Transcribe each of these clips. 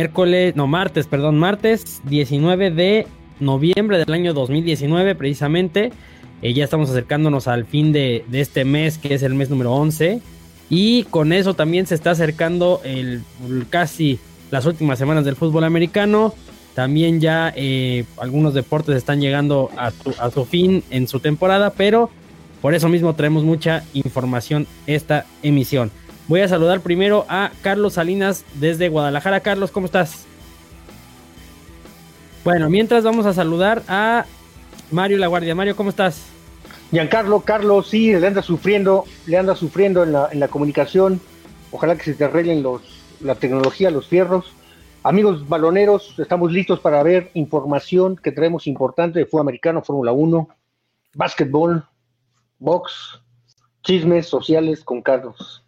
miércoles, no, martes, perdón, martes 19 de noviembre del año 2019 precisamente. Eh, ya estamos acercándonos al fin de, este mes, que es el mes número 11. Y con eso también se está acercando el, casi las últimas semanas del fútbol americano. También ya eh, algunos deportes están llegando a a su fin en su temporada, pero por eso mismo traemos mucha información esta emisión. Voy a saludar primero a Carlos Salinas desde Guadalajara. Carlos, ¿cómo estás? Bueno, mientras vamos a saludar a Mario La Guardia. Mario, ¿cómo estás? Giancarlo, Carlos, sí, le anda sufriendo, le anda sufriendo en la, comunicación. Ojalá que se te arreglen los, la tecnología, los fierros. Amigos baloneros, estamos listos para ver información que traemos importante de fútbol americano, Fórmula 1, básquetbol, box, chismes sociales con Carlos.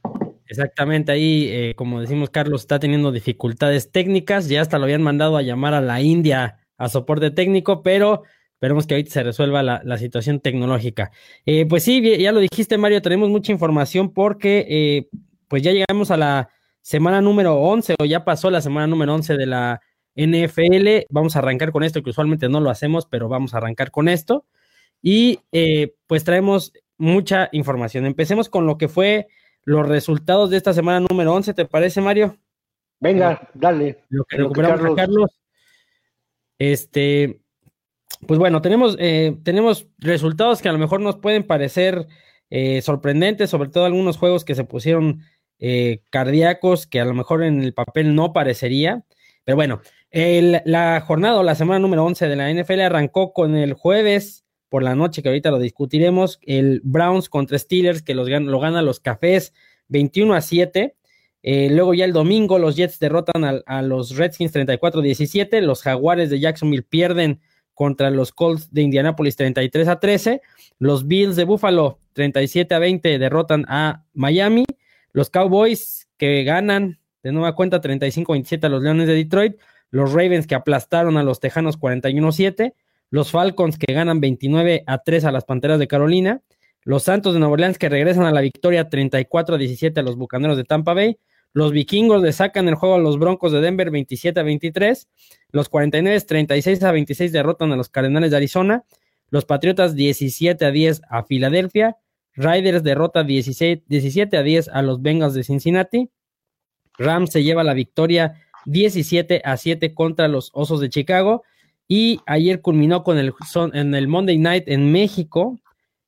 Exactamente, ahí, eh, como decimos, Carlos está teniendo dificultades técnicas, ya hasta lo habían mandado a llamar a la India a soporte técnico, pero esperemos que ahorita se resuelva la, situación tecnológica. Eh, pues sí, ya lo dijiste, Mario, tenemos mucha información porque eh, pues ya llegamos a la semana número 11 o ya pasó la semana número 11 de la NFL. Vamos a arrancar con esto, que usualmente no lo hacemos, pero vamos a arrancar con esto. Y pues traemos mucha información. Empecemos con lo que fue los resultados de esta semana número 11, ¿te parece, Mario? Venga, dale. Lo que recuperamos a Carlos. Este, pues bueno, tenemos, eh, tenemos resultados que a lo mejor nos pueden parecer eh, sorprendentes, sobre todo algunos juegos que se pusieron eh, cardíacos, que a lo mejor en el papel no parecería. Pero bueno, la jornada o la semana número 11 de la NFL arrancó con el jueves por la noche, que ahorita lo discutiremos. El Browns contra Steelers, que los, lo gana los Cafés 21 a 7. Eh, luego ya el domingo los Jets derrotan a, los Redskins 34-17. Los Jaguares de Jacksonville pierden contra los Colts de Indianapolis 33 a 13. Los Bills de Buffalo 37 a 20 derrotan a Miami. Los Cowboys que ganan de nueva cuenta 35-27 a los Leones de Detroit. Los Ravens que aplastaron a los Tejanos 41-7 los Falcons que ganan 29 a 3 a las Panteras de Carolina, los Santos de Nueva Orleans que regresan a la victoria 34 a 17 a los Bucaneros de Tampa Bay, los Vikingos le sacan el juego a los Broncos de Denver 27 a 23, los 49 36 a 26 derrotan a los Cardenales de Arizona, los Patriotas 17 a 10 a Filadelfia, Riders derrota 17 a 10 a los Bengals de Cincinnati, Rams se lleva la victoria 17 a 7 contra los Osos de Chicago y ayer culminó con el, en el Monday Night en México.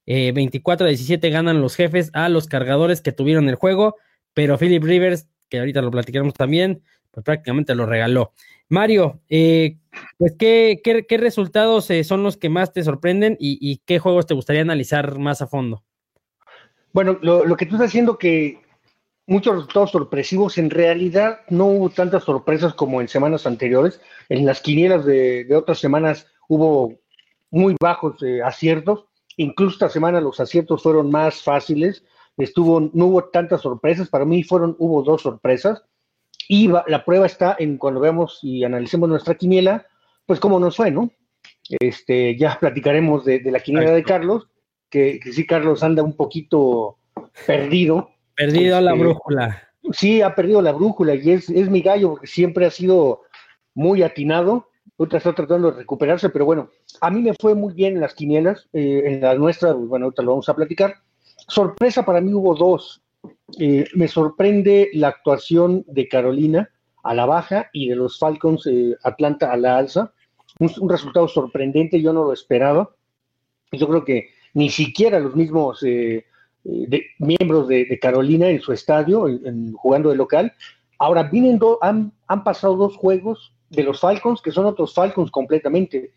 24 a 17 ganan los jefes a los cargadores que tuvieron el juego, pero Philip Rivers, que ahorita lo platicaremos también, pues prácticamente lo regaló. Mario, eh, pues ¿qué, qué, resultados eh, son los que más te sorprenden y, qué juegos te gustaría analizar más a fondo? Bueno, lo, lo que tú estás haciendo que muchos resultados sorpresivos. En realidad no hubo tantas sorpresas como en semanas anteriores. En las quinielas de, otras semanas hubo muy bajos eh, aciertos. Incluso esta semana los aciertos fueron más fáciles. Estuvo, no hubo tantas sorpresas. Para mí fueron, hubo dos sorpresas. Y la prueba está en cuando veamos y analicemos nuestra quiniela, pues cómo nos fue, ¿no? Este, ya platicaremos de, la quiniela de Carlos, que, que sí, Carlos anda un poquito perdido Perdido la este, brújula. Sí, ha perdido la brújula y es, es mi gallo porque siempre ha sido muy atinado. Otra está tratando de recuperarse, pero bueno, a mí me fue muy bien en las quinielas, eh, en la nuestra, pues, bueno, ahorita lo vamos a platicar. Sorpresa para mí hubo dos. Eh, me sorprende la actuación de Carolina a la baja y de los Falcons eh, Atlanta a la alza. Un, un, resultado sorprendente, yo no lo esperaba. Yo creo que ni siquiera los mismos de, miembros de, Carolina en su estadio, en, jugando de local. Ahora vienen han, han pasado dos juegos de los Falcons, que son otros Falcons completamente.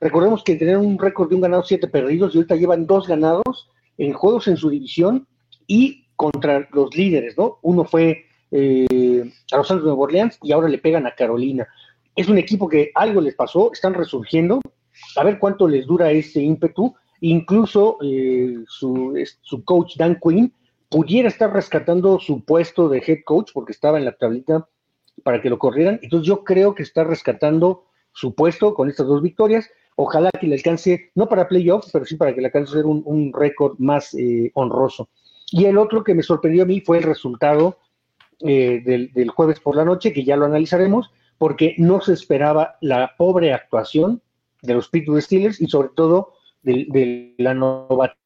Recordemos que tenían un récord de un ganado, siete perdidos, y ahorita llevan dos ganados en juegos en su división y contra los líderes, ¿no? Uno fue eh, a los Santos de Nueva Orleans y ahora le pegan a Carolina. Es un equipo que algo les pasó, están resurgiendo. A ver cuánto les dura ese ímpetu Incluso eh, su, coach Dan Quinn pudiera estar rescatando su puesto de head coach porque estaba en la tablita para que lo corrieran. Entonces yo creo que está rescatando su puesto con estas dos victorias. Ojalá que le alcance, no para playoffs, pero sí para que le alcance a ser un, récord más eh, honroso. Y el otro que me sorprendió a mí fue el resultado eh, del, jueves por la noche, que ya lo analizaremos, porque no se esperaba la pobre actuación de los Pittsburgh Steelers y sobre todo de, la novatez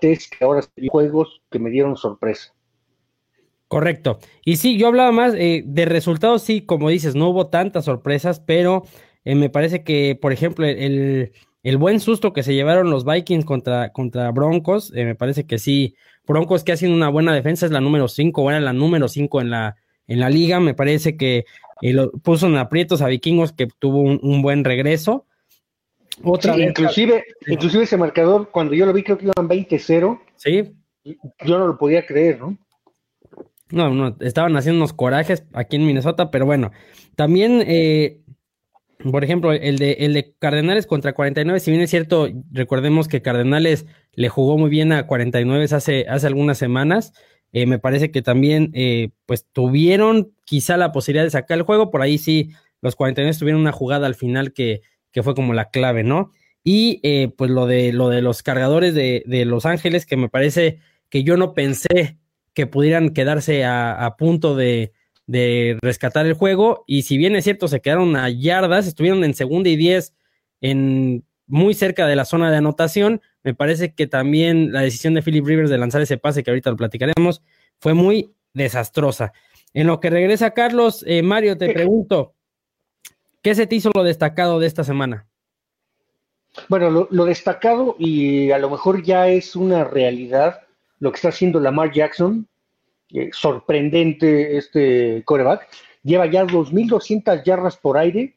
que ahora juegos que me dieron sorpresa. Correcto. Y sí, yo hablaba más eh, de resultados, sí, como dices, no hubo tantas sorpresas, pero eh, me parece que, por ejemplo, el, el, buen susto que se llevaron los Vikings contra, contra Broncos, eh, me parece que sí, Broncos que hacen una buena defensa, es la número 5, o era la número 5 en la, en la liga, me parece que lo, puso en aprietos a Vikingos que tuvo un, buen regreso. Otra inclusive, inclusive ese marcador, cuando yo lo vi, creo que iban 20-0. Sí. Yo no lo podía creer, ¿no? No, no, estaban haciendo unos corajes aquí en Minnesota, pero bueno, también, eh, por ejemplo, el de, el de Cardenales contra 49, si bien es cierto, recordemos que Cardenales le jugó muy bien a 49 hace, hace algunas semanas, eh, me parece que también, eh, pues tuvieron quizá la posibilidad de sacar el juego, por ahí sí, los 49 tuvieron una jugada al final que, que fue como la clave, ¿no? Y pues lo de, lo de los cargadores de, de Los Ángeles, que me parece que yo no pensé que pudieran quedarse a, punto de, rescatar el juego. Y si bien es cierto, se quedaron a yardas, estuvieron en segunda y diez, en muy cerca de la zona de anotación. Me parece que también la decisión de Philip Rivers de lanzar ese pase, que ahorita lo platicaremos, fue muy desastrosa. En lo que regresa Carlos, eh, Mario, te pregunto, ¿qué se te hizo lo destacado de esta semana? Bueno, lo, destacado y a lo mejor ya es una realidad lo que está haciendo Lamar Jackson, eh, sorprendente este coreback, lleva ya 2.200 yardas por aire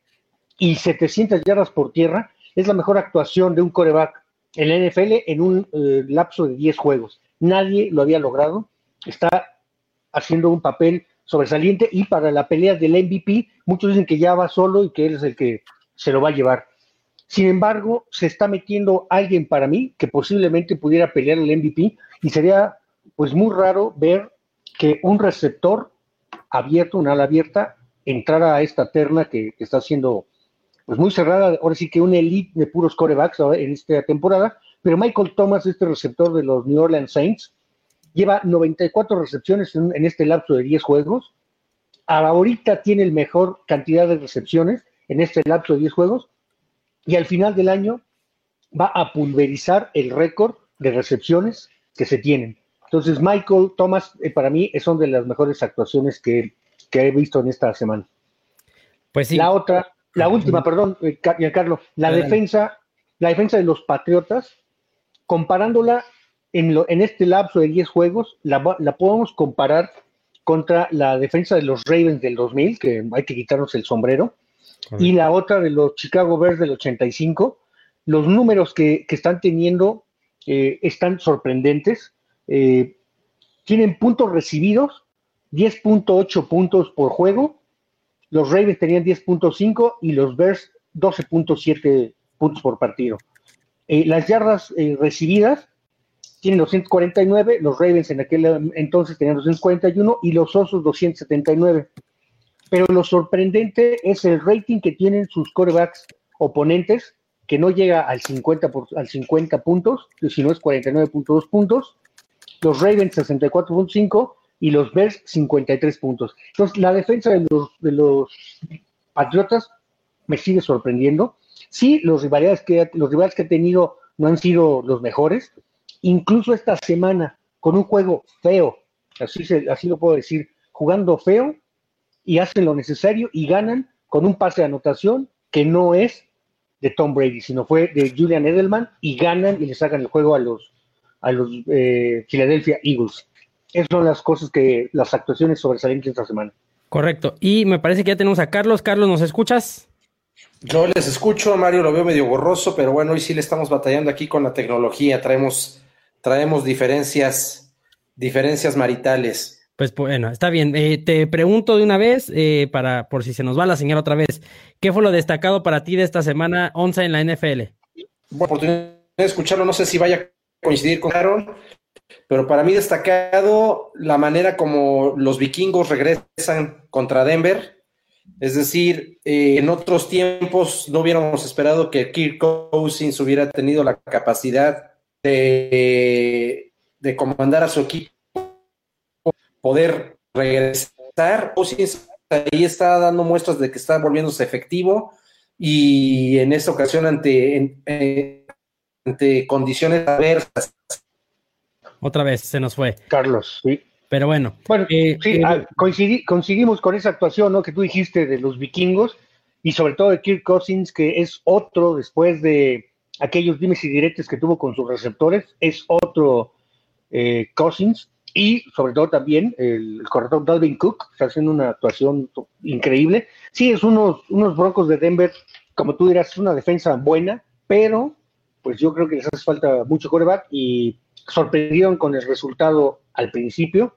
y 700 yardas por tierra. Es la mejor actuación de un coreback en la NFL en un eh, lapso de 10 juegos. Nadie lo había logrado. Está haciendo un papel sobresaliente y para la pelea del MVP, muchos dicen que ya va solo y que él es el que se lo va a llevar. Sin embargo, se está metiendo alguien para mí que posiblemente pudiera pelear el MVP y sería pues muy raro ver que un receptor abierto, una ala abierta, entrara a esta terna que, está siendo pues muy cerrada, ahora sí que un elite de puros corebacks en esta temporada, pero Michael Thomas, este receptor de los New Orleans Saints, lleva 94 recepciones en, en este lapso de 10 juegos, ahorita tiene el mejor cantidad de recepciones en este lapso de 10 juegos, y al final del año va a pulverizar el récord de recepciones que se tienen. Entonces, Michael Thomas, eh, para mí, son de las mejores actuaciones que, he visto en esta semana. Pues sí. La otra, la última, perdón, eh, Carlos, la defensa, la defensa de los Patriotas, comparándola en, lo, en este lapso de 10 juegos, la, la podemos comparar contra la defensa de los Ravens del 2000, que hay que quitarnos el sombrero, y la otra de los Chicago Bears del 85. Los números que, que están teniendo eh, están sorprendentes. Eh, tienen puntos recibidos, 10.8 puntos por juego. Los Ravens tenían 10.5 y los Bears 12.7 puntos por partido. Eh, las yardas recibidas tienen 249, los Ravens en aquel entonces tenían 241 y los Osos 279. Pero lo sorprendente es el rating que tienen sus corebacks oponentes, que no llega al 50, por, al 50 puntos, sino es 49.2 puntos, los Ravens 64.5 y los Bears 53 puntos. Entonces, la defensa de los, de los Patriotas me sigue sorprendiendo. Sí, los rivales, que, los rivales que ha tenido no han sido los mejores. Incluso esta semana, con un juego feo, así, se, así lo puedo decir, jugando feo, y hacen lo necesario y ganan con un pase de anotación que no es de Tom Brady, sino fue de Julian Edelman y ganan y le sacan el juego a los, a los eh, Philadelphia Eagles. Esas son las cosas que, las actuaciones sobresalientes esta semana. Correcto. Y me parece que ya tenemos a Carlos. Carlos, ¿nos escuchas? Yo les escucho, Mario, lo veo medio borroso, pero bueno, hoy sí le estamos batallando aquí con la tecnología. Traemos, traemos diferencias, diferencias maritales. Pues bueno, está bien. Eh, te pregunto de una vez, eh, para por si se nos va la señal otra vez, ¿qué fue lo destacado para ti de esta semana 11 en la NFL? Bueno, oportunidad de escucharlo, no sé si vaya a coincidir con Aaron, pero para mí destacado la manera como los vikingos regresan contra Denver. Es decir, eh, en otros tiempos no hubiéramos esperado que Kirk Cousins hubiera tenido la capacidad de, de comandar a su equipo poder regresar. Cousins ahí está dando muestras de que está volviéndose efectivo y en esta ocasión ante, eh, ante condiciones adversas. Otra vez se nos fue. Carlos, sí. Pero bueno. Bueno, eh, sí, eh, ah, coincidimos con esa actuación ¿no? que tú dijiste de los vikingos y sobre todo de Kirk Cousins, que es otro después de aquellos dimes y diretes que tuvo con sus receptores, es otro eh, Cousins y sobre todo también el, corredor Dalvin Cook está haciendo una actuación increíble. Sí, es unos, unos Broncos de Denver, como tú dirás, es una defensa buena, pero pues yo creo que les hace falta mucho coreback y sorprendieron con el resultado al principio,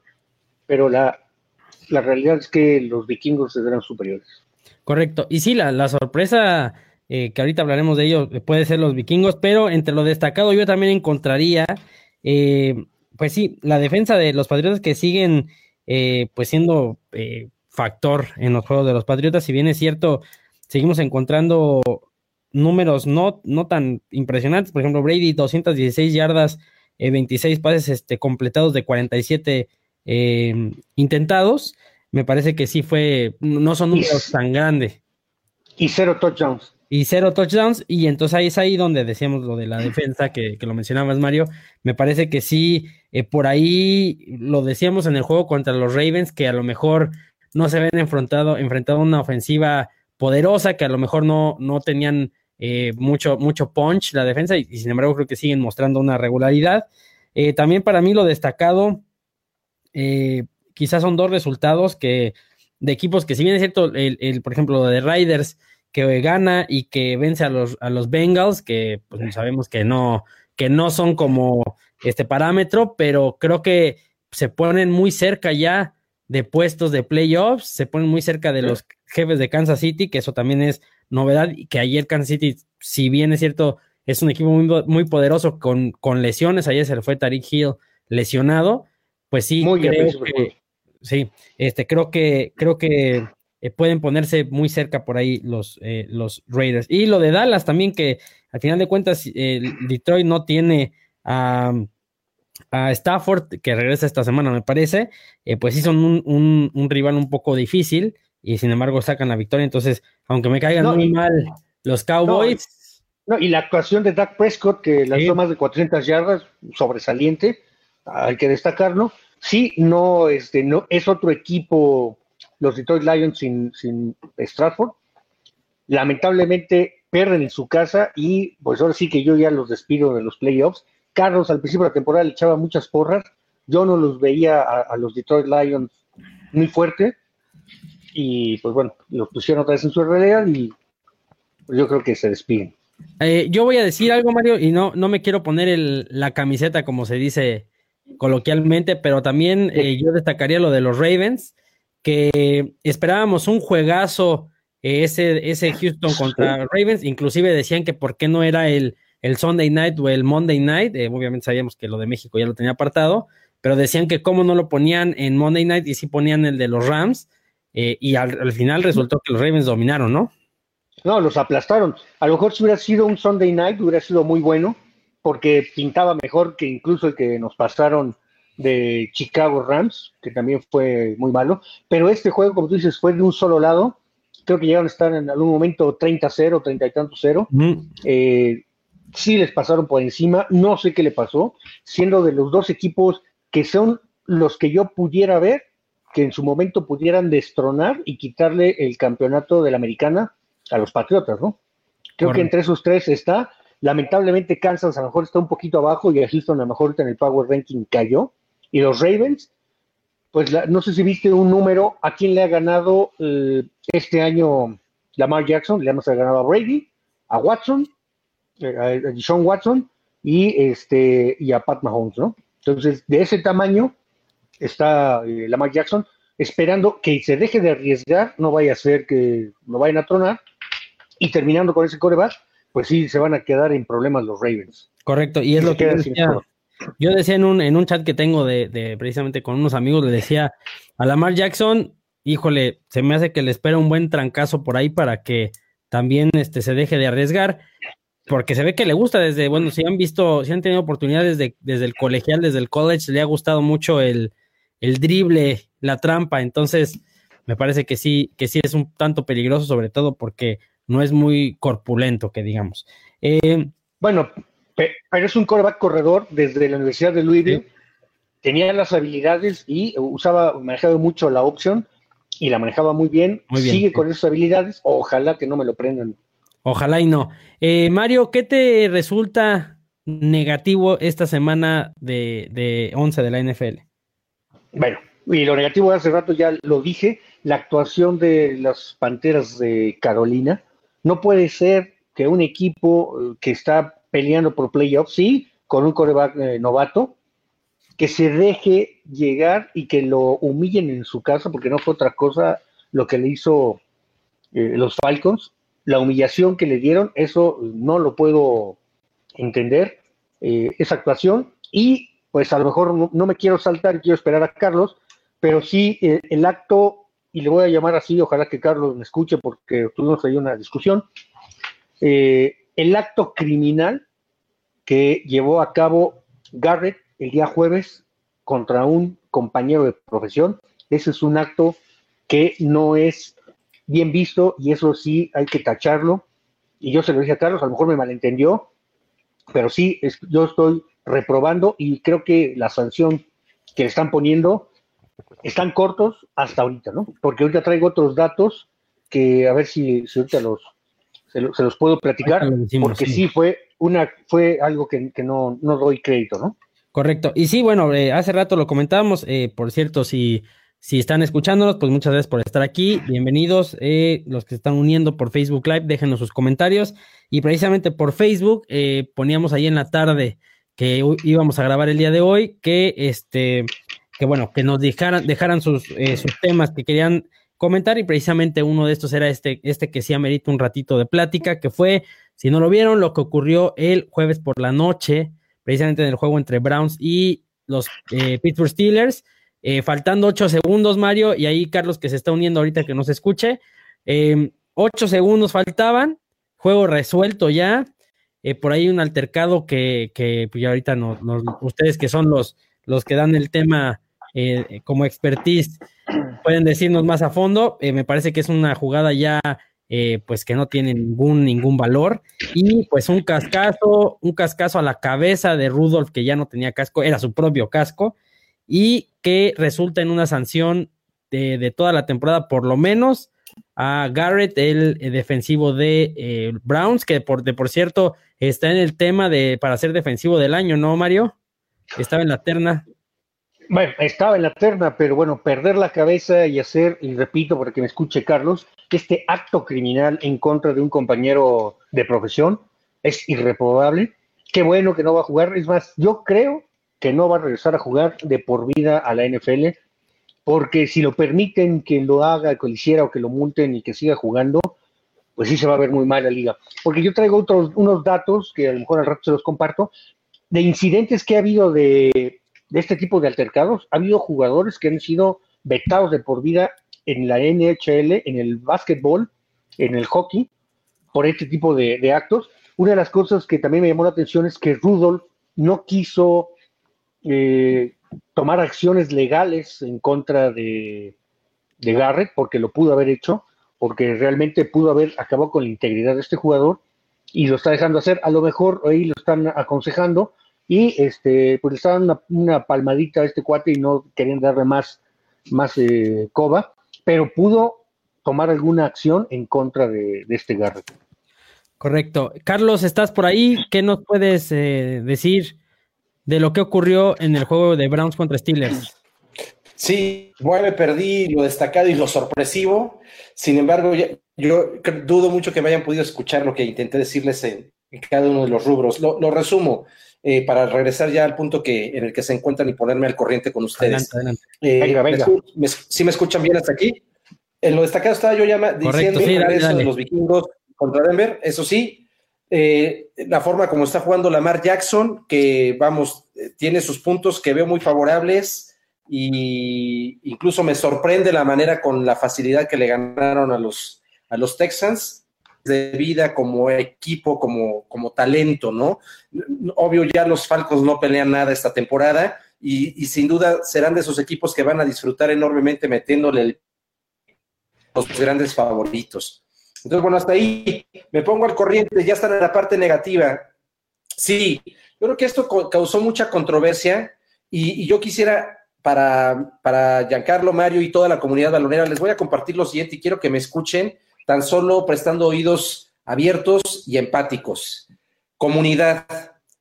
pero la, la realidad es que los vikingos eran superiores. Correcto. Y sí, la, la sorpresa, eh, que ahorita hablaremos de ello, puede ser los vikingos, pero entre lo destacado yo también encontraría eh, pues sí, la defensa de los Patriotas que siguen eh, pues siendo eh, factor en los juegos de los Patriotas, si bien es cierto, seguimos encontrando números no, no tan impresionantes, por ejemplo, Brady 216 yardas, 26 pases este, completados de 47 intentados, me parece que sí fue, no son números tan grandes. Y cero touchdowns y cero touchdowns. Y entonces ahí es ahí donde decíamos lo de la defensa, que, que lo mencionabas, Mario. Me parece que sí, eh, por ahí lo decíamos en el juego contra los Ravens, que a lo mejor no se ven enfrentado, enfrentado a una ofensiva poderosa, que a lo mejor no, no tenían eh, mucho, mucho punch la defensa, y, sin embargo creo que siguen mostrando una regularidad. Eh, también para mí lo destacado, quizás son dos resultados que de equipos que si bien es cierto, el, el por ejemplo, lo de Riders, que gana y que vence a los, a los Bengals, que pues sabemos que no, que no son como este parámetro, pero creo que se ponen muy cerca ya de puestos de playoffs, se ponen muy cerca de los jefes de Kansas City, que eso también es novedad, y que ayer Kansas City, si bien es cierto, es un equipo muy, muy poderoso con, con lesiones, ayer se le fue Tariq Hill lesionado, pues sí, creo que, sí, este, creo que, creo que eh, pueden ponerse muy cerca por ahí los, eh, los Raiders. Y lo de Dallas también, que al final de cuentas Detroit no tiene a, Stafford, que regresa esta semana, me parece, eh, pues sí son un, rival un poco difícil y sin embargo sacan la victoria. Entonces, aunque me caigan muy mal los Cowboys. No, y la actuación de Dak Prescott, que lanzó más de 400 yardas, sobresaliente, hay que destacarlo. Sí, no, este, no, es otro equipo los Detroit Lions sin, sin Stratford. Lamentablemente pierden en su casa y pues ahora sí que yo ya los despido de los playoffs. Carlos al principio de la temporada le echaba muchas porras. Yo no los veía a, los Detroit Lions muy fuerte. Y pues bueno, los pusieron otra vez en su realidad y pues, yo creo que se despiden. Eh, yo voy a decir algo, Mario, y no, no me quiero poner el, la camiseta como se dice coloquialmente, pero también eh, yo destacaría lo de los Ravens que esperábamos un juegazo eh, ese, ese Houston contra Ravens, inclusive decían que por qué no era el, el Sunday Night o el Monday Night, eh, obviamente sabíamos que lo de México ya lo tenía apartado, pero decían que cómo no lo ponían en Monday Night y sí ponían el de los Rams, eh, y al, final resultó que los Ravens dominaron, ¿no? No, los aplastaron. A lo mejor si hubiera sido un Sunday Night hubiera sido muy bueno, porque pintaba mejor que incluso el que nos pasaron de Chicago Rams, que también fue muy malo, pero este juego, como tú dices, fue de un solo lado. Creo que llegaron a estar en algún momento 30-0, 30 y tanto 0. Eh, sí les pasaron por encima, no sé qué le pasó, siendo de los dos equipos que son los que yo pudiera ver que en su momento pudieran destronar y quitarle el campeonato de la americana a los Patriotas, ¿no? Creo que entre esos tres está. Lamentablemente Kansas a lo mejor está un poquito abajo y a Houston a lo mejor en el Power Ranking cayó. Y los Ravens, pues no sé si viste un número, ¿a quién le ha ganado eh, este año Lamar Jackson? Le hemos ganado a Brady, a Watson, eh, a Sean Watson y, este, y a Pat Mahomes, ¿no? Entonces, de ese tamaño está eh, Lamar Jackson esperando que se deje de arriesgar, no vaya a ser que lo vayan a tronar, y terminando con ese coreback, pues sí, se van a quedar en problemas los Ravens. Correcto, y es lo que decía, yo decía en un, en un chat que tengo de, precisamente con unos amigos, le decía a Lamar Jackson, híjole, se me hace que le espera un buen trancazo por ahí para que también este, se deje de arriesgar, porque se ve que le gusta desde, bueno, si han visto, si han tenido oportunidades desde el colegial, desde el college, le ha gustado mucho el, el drible, la trampa. Entonces, me parece que sí, que sí es un tanto peligroso, sobre todo porque no es muy corpulento, que digamos. Eh, bueno, pero es un coreback corredor desde la Universidad de Louisville. Tenía las habilidades y usaba, manejaba mucho la opción y la manejaba muy bien. Sigue con esas habilidades. Ojalá que no me lo prendan. Ojalá y no. Eh, Mario, ¿qué te resulta negativo esta semana de, de 11 de la NFL? Bueno, y lo negativo hace rato ya lo dije, la actuación de las Panteras de Carolina. No puede ser que un equipo eh, que está peleando por playoffs, sí, con un coreback eh, novato, que se deje llegar y que lo humillen en su casa, porque no fue otra cosa lo que le hizo eh, los Falcons. La humillación que le dieron, eso no lo puedo entender, esa actuación. Y pues a lo mejor no, me quiero saltar quiero esperar a Carlos, pero sí el acto y le voy a llamar así, ojalá que Carlos me escuche porque tuvimos ahí una discusión, eh, el acto criminal que llevó a cabo Garrett el día jueves contra un compañero de profesión, ese es un acto que no es bien visto y eso sí hay que tacharlo. Y yo se lo dije a Carlos, a lo mejor me malentendió, pero sí, yo estoy reprobando y creo que la sanción que le están poniendo están cortos hasta ahorita, ¿no? Porque ahorita traigo otros datos que a ver si, ahorita los se, los puedo platicar, porque sí. fue una fue algo que, no, no, doy crédito, ¿no? Correcto. Y sí, bueno, eh, hace rato lo comentábamos, eh, por cierto, si, si están escuchándonos, pues muchas gracias por estar aquí. Bienvenidos, eh, los que se están uniendo por Facebook Live, déjenos sus comentarios. Y precisamente por Facebook poníamos ahí en la tarde que íbamos a grabar el día de hoy, que este que bueno, que nos dejaran, dejaran sus, eh, sus temas que querían comentar y precisamente uno de estos era este, este que sí amerita un ratito de plática, que fue, si no lo vieron, lo que ocurrió el jueves por la noche, precisamente en el juego entre Browns y los eh, Pittsburgh Steelers, eh, faltando ocho segundos, Mario, y ahí Carlos que se está uniendo ahorita que nos escuche, em, ocho segundos faltaban, juego resuelto ya, por ahí un altercado que, que pues ahorita no, ustedes que son los, los que dan el tema eh, como expertise pueden decirnos más a fondo. Eh, me parece que es una jugada ya eh, pues que no tiene ningún, ningún valor. Y pues un cascazo, un cascazo a la cabeza de Rudolf que ya no tenía casco, era su propio casco, y que resulta en una sanción de, toda la temporada, por lo menos, a Garrett, el, defensivo de Browns, que por, de por cierto está en el tema de para ser defensivo del año, ¿no, Mario? Estaba en la terna. Bueno, estaba en la terna, pero bueno, perder la cabeza y hacer, y repito para que me escuche Carlos, este acto criminal en contra de un compañero de profesión es irreprobable. Qué bueno que no va a jugar. Es más, yo creo que no va a regresar a jugar de por vida a la NFL, porque si lo permiten que lo haga, que lo hiciera o que lo multen y que siga jugando, pues sí se va a ver muy mal la liga. Porque yo traigo otros unos datos que a lo mejor al rato se los comparto de incidentes que ha habido de de este tipo de altercados. Ha habido jugadores que han sido vetados de por vida en la NHL, en el básquetbol, en el hockey, por este tipo de, actos. Una de las cosas que también me llamó la atención es que Rudolf no quiso eh, tomar acciones legales en contra de, de Garrett, porque lo pudo haber hecho, porque realmente pudo haber acabado con la integridad de este jugador y lo está dejando hacer. A lo mejor ahí lo están aconsejando y este, pues le estaban una, palmadita a este cuate y no querían darle más, más eh, coba, pero pudo tomar alguna acción en contra de, este Garrett. Correcto. Carlos, ¿estás por ahí? ¿Qué nos puedes eh, decir de lo que ocurrió en el juego de Browns contra Steelers? Sí, bueno, perdí lo destacado y lo sorpresivo. Sin embargo, yo dudo mucho que me hayan podido escuchar lo que intenté decirles en, cada uno de los rubros. lo resumo. Eh, para regresar ya al punto que, en el que se encuentran y ponerme al corriente con ustedes. Adelante, adelante. Eh, ¿Sí me escuchan bien hasta aquí? En lo destacado estaba yo ya diciendo sí, de los vikingos contra Denver. Eso sí, eh, la forma como está jugando Lamar Jackson, que vamos, tiene sus puntos que veo muy favorables y incluso me sorprende la manera con la facilidad que le ganaron a los, a los Texans de vida como equipo, como, como talento, ¿no? Obvio, ya los Falcos no pelean nada esta temporada y, sin duda serán de esos equipos que van a disfrutar enormemente metiéndole los grandes favoritos. Entonces, bueno, hasta ahí me pongo al corriente, ya están en la parte negativa. Sí, yo creo que esto causó mucha controversia y, y yo quisiera para, para Giancarlo, Mario y toda la comunidad balonera, les voy a compartir lo siguiente y quiero que me escuchen tan solo prestando oídos abiertos y empáticos. Comunidad,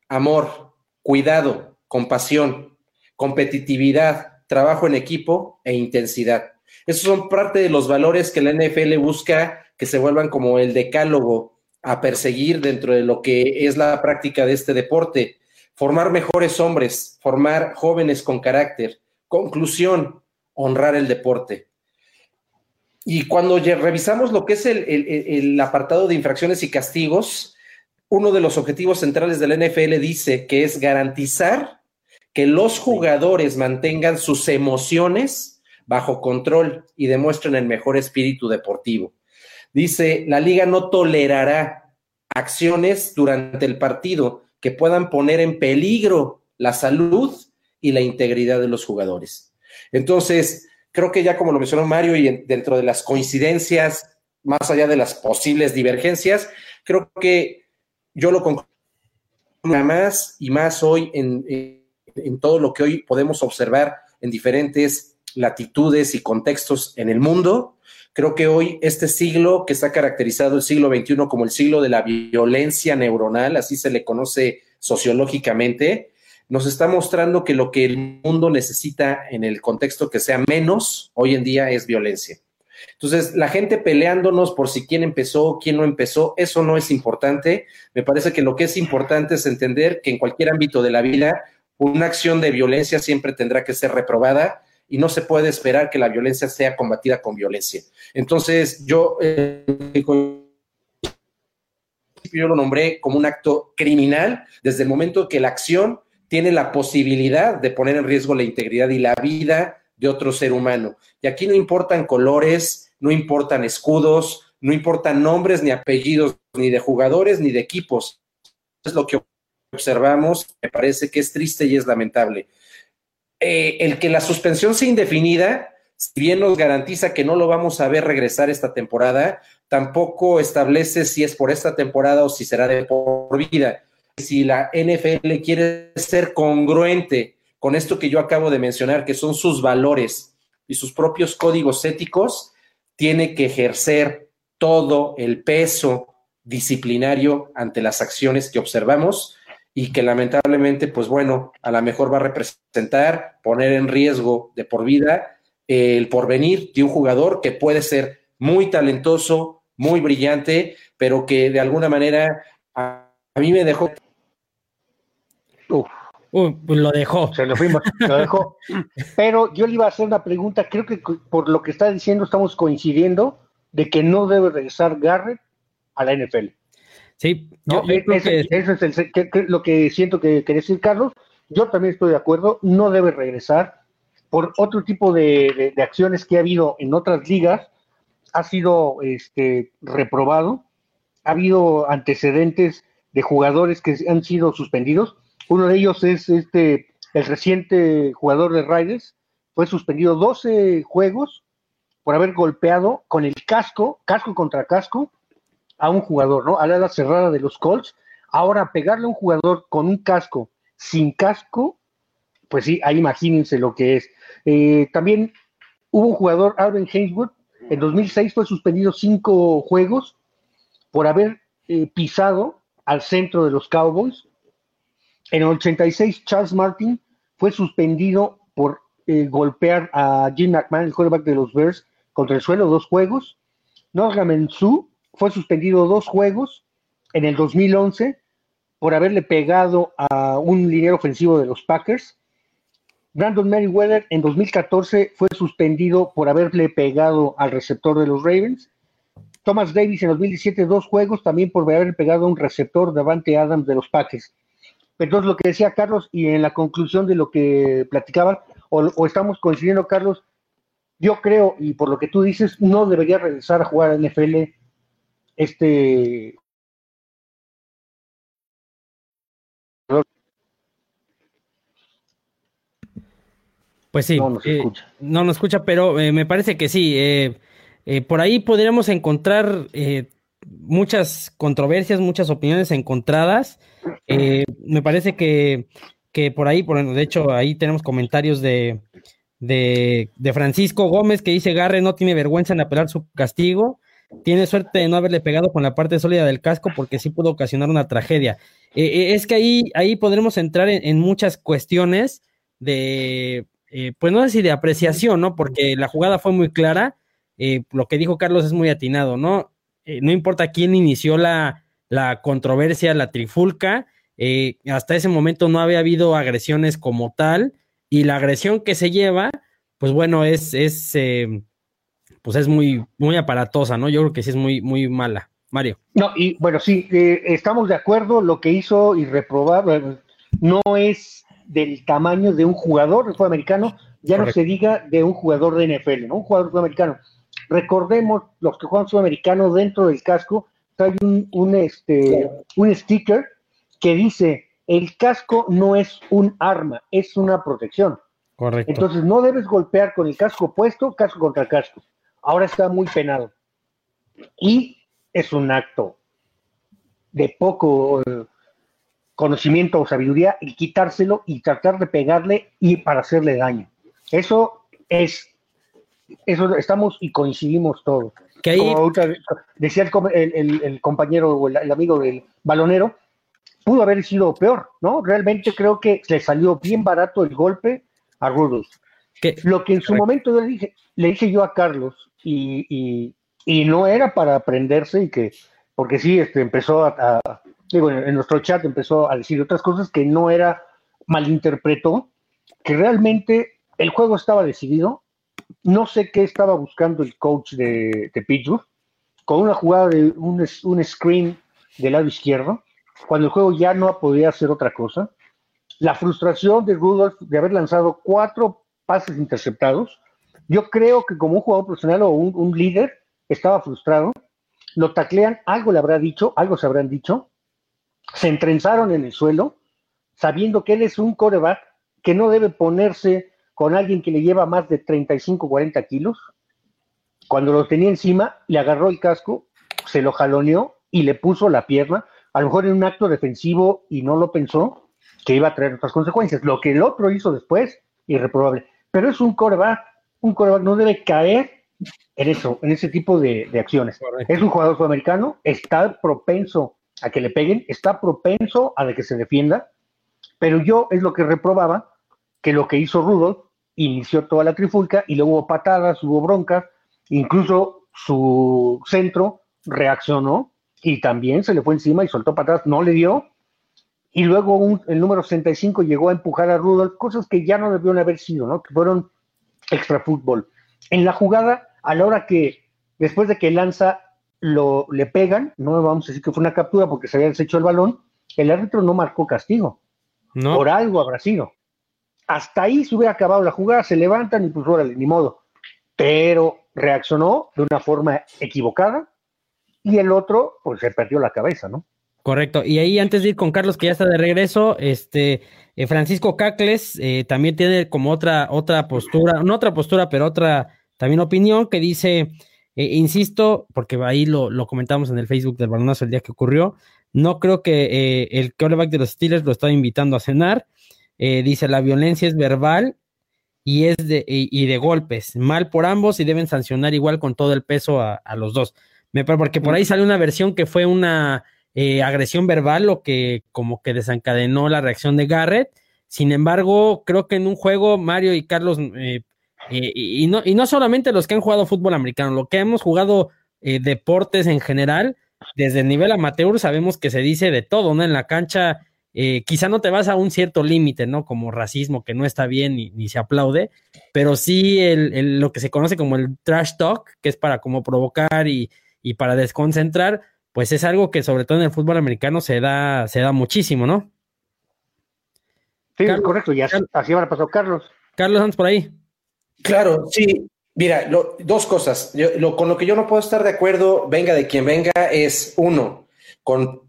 amor, cuidado, compasión, competitividad, trabajo en equipo e intensidad. Esos son parte de los valores que la NFL busca que se vuelvan como el decálogo a perseguir dentro de lo que es la práctica de este deporte. Formar mejores hombres, formar jóvenes con carácter. Conclusión, honrar el deporte. Y cuando revisamos lo que es el, el, apartado de infracciones y castigos, uno de los objetivos centrales del NFL dice que es garantizar que los jugadores mantengan sus emociones bajo control y demuestren el mejor espíritu deportivo. Dice, la liga no tolerará acciones durante el partido que puedan poner en peligro la salud y la integridad de los jugadores. Entonces, creo que ya como lo mencionó Mario y dentro de las coincidencias, más allá de las posibles divergencias, creo que yo lo concluyo más y más hoy en, en todo lo que hoy podemos observar en diferentes latitudes y contextos en el mundo. Creo que hoy este siglo que está caracterizado el siglo XXI como el siglo de la violencia neuronal, así se le conoce sociológicamente, nos está mostrando que lo que el mundo necesita en el contexto que sea menos hoy en día es violencia. Entonces, la gente peleándonos por si quién empezó, quién no empezó, eso no es importante. Me parece que lo que es importante es entender que en cualquier ámbito de la vida, una acción de violencia siempre tendrá que ser reprobada y no se puede esperar que la violencia sea combatida con violencia. Entonces, yo, eh, yo lo nombré como un acto criminal desde el momento que la acción tiene la posibilidad de poner en riesgo la integridad y la vida de otro ser humano. Y aquí no importan colores, no importan escudos, no importan nombres ni apellidos, ni de jugadores ni de equipos. Es lo que observamos, me parece que es triste y es lamentable. Eh, el que la suspensión sea indefinida, si bien nos garantiza que no lo vamos a ver regresar esta temporada, tampoco establece si es por esta temporada o si será de por vida si la NFL quiere ser congruente con esto que yo acabo de mencionar, que son sus valores y sus propios códigos éticos, tiene que ejercer todo el peso disciplinario ante las acciones que observamos y que lamentablemente, pues bueno, a lo mejor va a representar poner en riesgo de por vida el porvenir de un jugador que puede ser muy talentoso, muy brillante, pero que de alguna manera a, a mí me dejó pues lo dejó. Se lo fuimos, lo dejó. Pero yo le iba a hacer una pregunta, creo que por lo que está diciendo estamos coincidiendo de que no debe regresar Garrett a la NFL. Sí, yo, eso, es lo que siento que quiere decir Carlos. Yo también estoy de acuerdo, no debe regresar por otro tipo de, acciones que ha habido en otras ligas. Ha sido este, reprobado, ha habido antecedentes de jugadores que han sido suspendidos uno de ellos es este, el reciente jugador de Raiders, fue suspendido 12 juegos por haber golpeado con el casco, casco contra casco, a un jugador, ¿no? A la cerrada de los Colts. Ahora, pegarle a un jugador con un casco sin casco, pues sí, ahí imagínense lo que es. Eh, también hubo un jugador, Aaron Hainsworth, en 2006 fue suspendido cinco juegos por haber eh, pisado al centro de los Cowboys en el 86, Charles Martin fue suspendido por eh, golpear a Jim McMahon, el quarterback de los Bears, contra el suelo, dos juegos. Norman Su fue suspendido dos juegos en el 2011 por haberle pegado a un liniero ofensivo de los Packers. Brandon Merriweather en 2014 fue suspendido por haberle pegado al receptor de los Ravens. Thomas Davis en 2017 dos juegos también por haberle pegado a un receptor de Avante Adams de los Packers. Entonces, lo que decía Carlos, y en la conclusión de lo que platicaban, o, estamos coincidiendo, Carlos, yo creo, y por lo que tú dices, no debería regresar a jugar a NFL este. Pues sí, no nos escucha. no nos escucha, pero me parece que sí. por ahí podríamos encontrar muchas controversias, muchas opiniones encontradas. me parece que, que por ahí, por, de hecho, ahí tenemos comentarios de, de, Francisco Gómez que dice Garre no tiene vergüenza en apelar su castigo. Tiene suerte de no haberle pegado con la parte sólida del casco porque sí pudo ocasionar una tragedia. Eh, eh, es que ahí, ahí podremos entrar en, muchas cuestiones de, eh, pues no sé si de apreciación, ¿no? Porque la jugada fue muy clara. lo que dijo Carlos es muy atinado, ¿no? No importa quién inició la, la controversia, la trifulca, hasta ese momento no había habido agresiones como tal y la agresión que se lleva, pues bueno, es, es eh, pues es muy, muy aparatosa, ¿no? Yo creo que sí es muy, muy mala. Mario. No, y bueno, sí, eh, estamos de acuerdo, lo que hizo irreprobable no es del tamaño de un jugador de fútbol americano, ya no se diga de un jugador de NFL, ¿no? Un jugador de fútbol americano. Recordemos, los que juegan sudamericano dentro del casco, hay un, un, este, un sticker que dice el casco no es un arma, es una protección. Correcto. Entonces no debes golpear con el casco puesto, casco contra casco. Ahora está muy penado. Y es un acto de poco eh, conocimiento o sabiduría el quitárselo y tratar de pegarle y para hacerle daño. Eso es, eso estamos y coincidimos todos. decía el, compañero o el amigo del balonero, pudo haber sido peor, ¿no? Realmente creo que le salió bien barato el golpe a Rudolph. Lo que en su momento yo le dije, le dije yo a Carlos, y, no era para aprenderse y que, porque sí, este, empezó a, digo, en, nuestro chat empezó a decir otras cosas que no era, malinterpretó, que realmente el juego estaba decidido, no sé qué estaba buscando el coach de, Pittsburgh, con una jugada de un, un screen del lado izquierdo, cuando el juego ya no podía hacer otra cosa. La frustración de Rudolph de haber lanzado cuatro pases interceptados. Yo creo que como un jugador profesional o un, líder estaba frustrado. Lo taclean, algo le habrá dicho, algo se habrán dicho. Se entrenzaron en el suelo, sabiendo que él es un coreback que no debe ponerse con alguien que le lleva más de 35, 40 kilos. Cuando lo tenía encima, le agarró el casco, se lo jaloneó y le puso la pierna a lo mejor en un acto defensivo y no lo pensó, que iba a traer otras consecuencias. Lo que el otro hizo después, irreprobable. Pero es un coreback, un coreback no debe caer en eso, en ese tipo de, acciones. Es un jugador sudamericano, está propenso a que le peguen, está propenso a que se defienda, pero yo es lo que reprobaba, que lo que hizo Rudolph, inició toda la trifulca y luego hubo patadas, hubo broncas, incluso su centro reaccionó y también se le fue encima y soltó atrás, no le dio. Y luego el número 65 llegó a empujar a Rudolph, cosas que ya no debieron haber sido, ¿no? Que fueron extra fútbol. En la jugada, a la hora que, después de que lanza, lo, le pegan, no vamos a decir que fue una captura porque se había deshecho el balón, el árbitro no marcó castigo. No. Por algo habrá sido. Hasta ahí se hubiera acabado la jugada, se levantan y pues órale, ni modo. Pero reaccionó de una forma equivocada, y el otro, pues se perdió la cabeza, ¿no? Correcto. Y ahí antes de ir con Carlos, que ya está de regreso, este eh, Francisco Cacles eh, también tiene como otra, otra postura, no otra postura, pero otra también opinión que dice, eh, insisto, porque ahí lo, comentamos en el Facebook del Balonazo el día que ocurrió, no creo que el quarterback de los Steelers lo estaba invitando a cenar. Dice, la violencia es verbal y es de, y, de golpes, mal por ambos y deben sancionar igual con todo el peso a los dos. Me, porque por ahí sale una versión que fue una eh, agresión verbal, lo que como que desencadenó la reacción de Garrett. Sin embargo, creo que en un juego, Mario y Carlos, eh, eh, y, no, y no solamente los que han jugado fútbol americano, lo que hemos jugado deportes en general, desde el nivel amateur sabemos que se dice de todo, ¿no? En la cancha, quizá no te vas a un cierto límite, ¿no? Como racismo, que no está bien ni, ni se aplaude, pero sí el, lo que se conoce como el trash talk, que es para como provocar y, y para desconcentrar, pues es algo que sobre todo en el fútbol americano se da, se da muchísimo, ¿no? Sí, correcto, y así, así habrá pasado Carlos. Carlos, antes por ahí. Claro, sí. Mira, dos cosas. con lo que yo no puedo estar de acuerdo, venga de quien venga, es uno, con,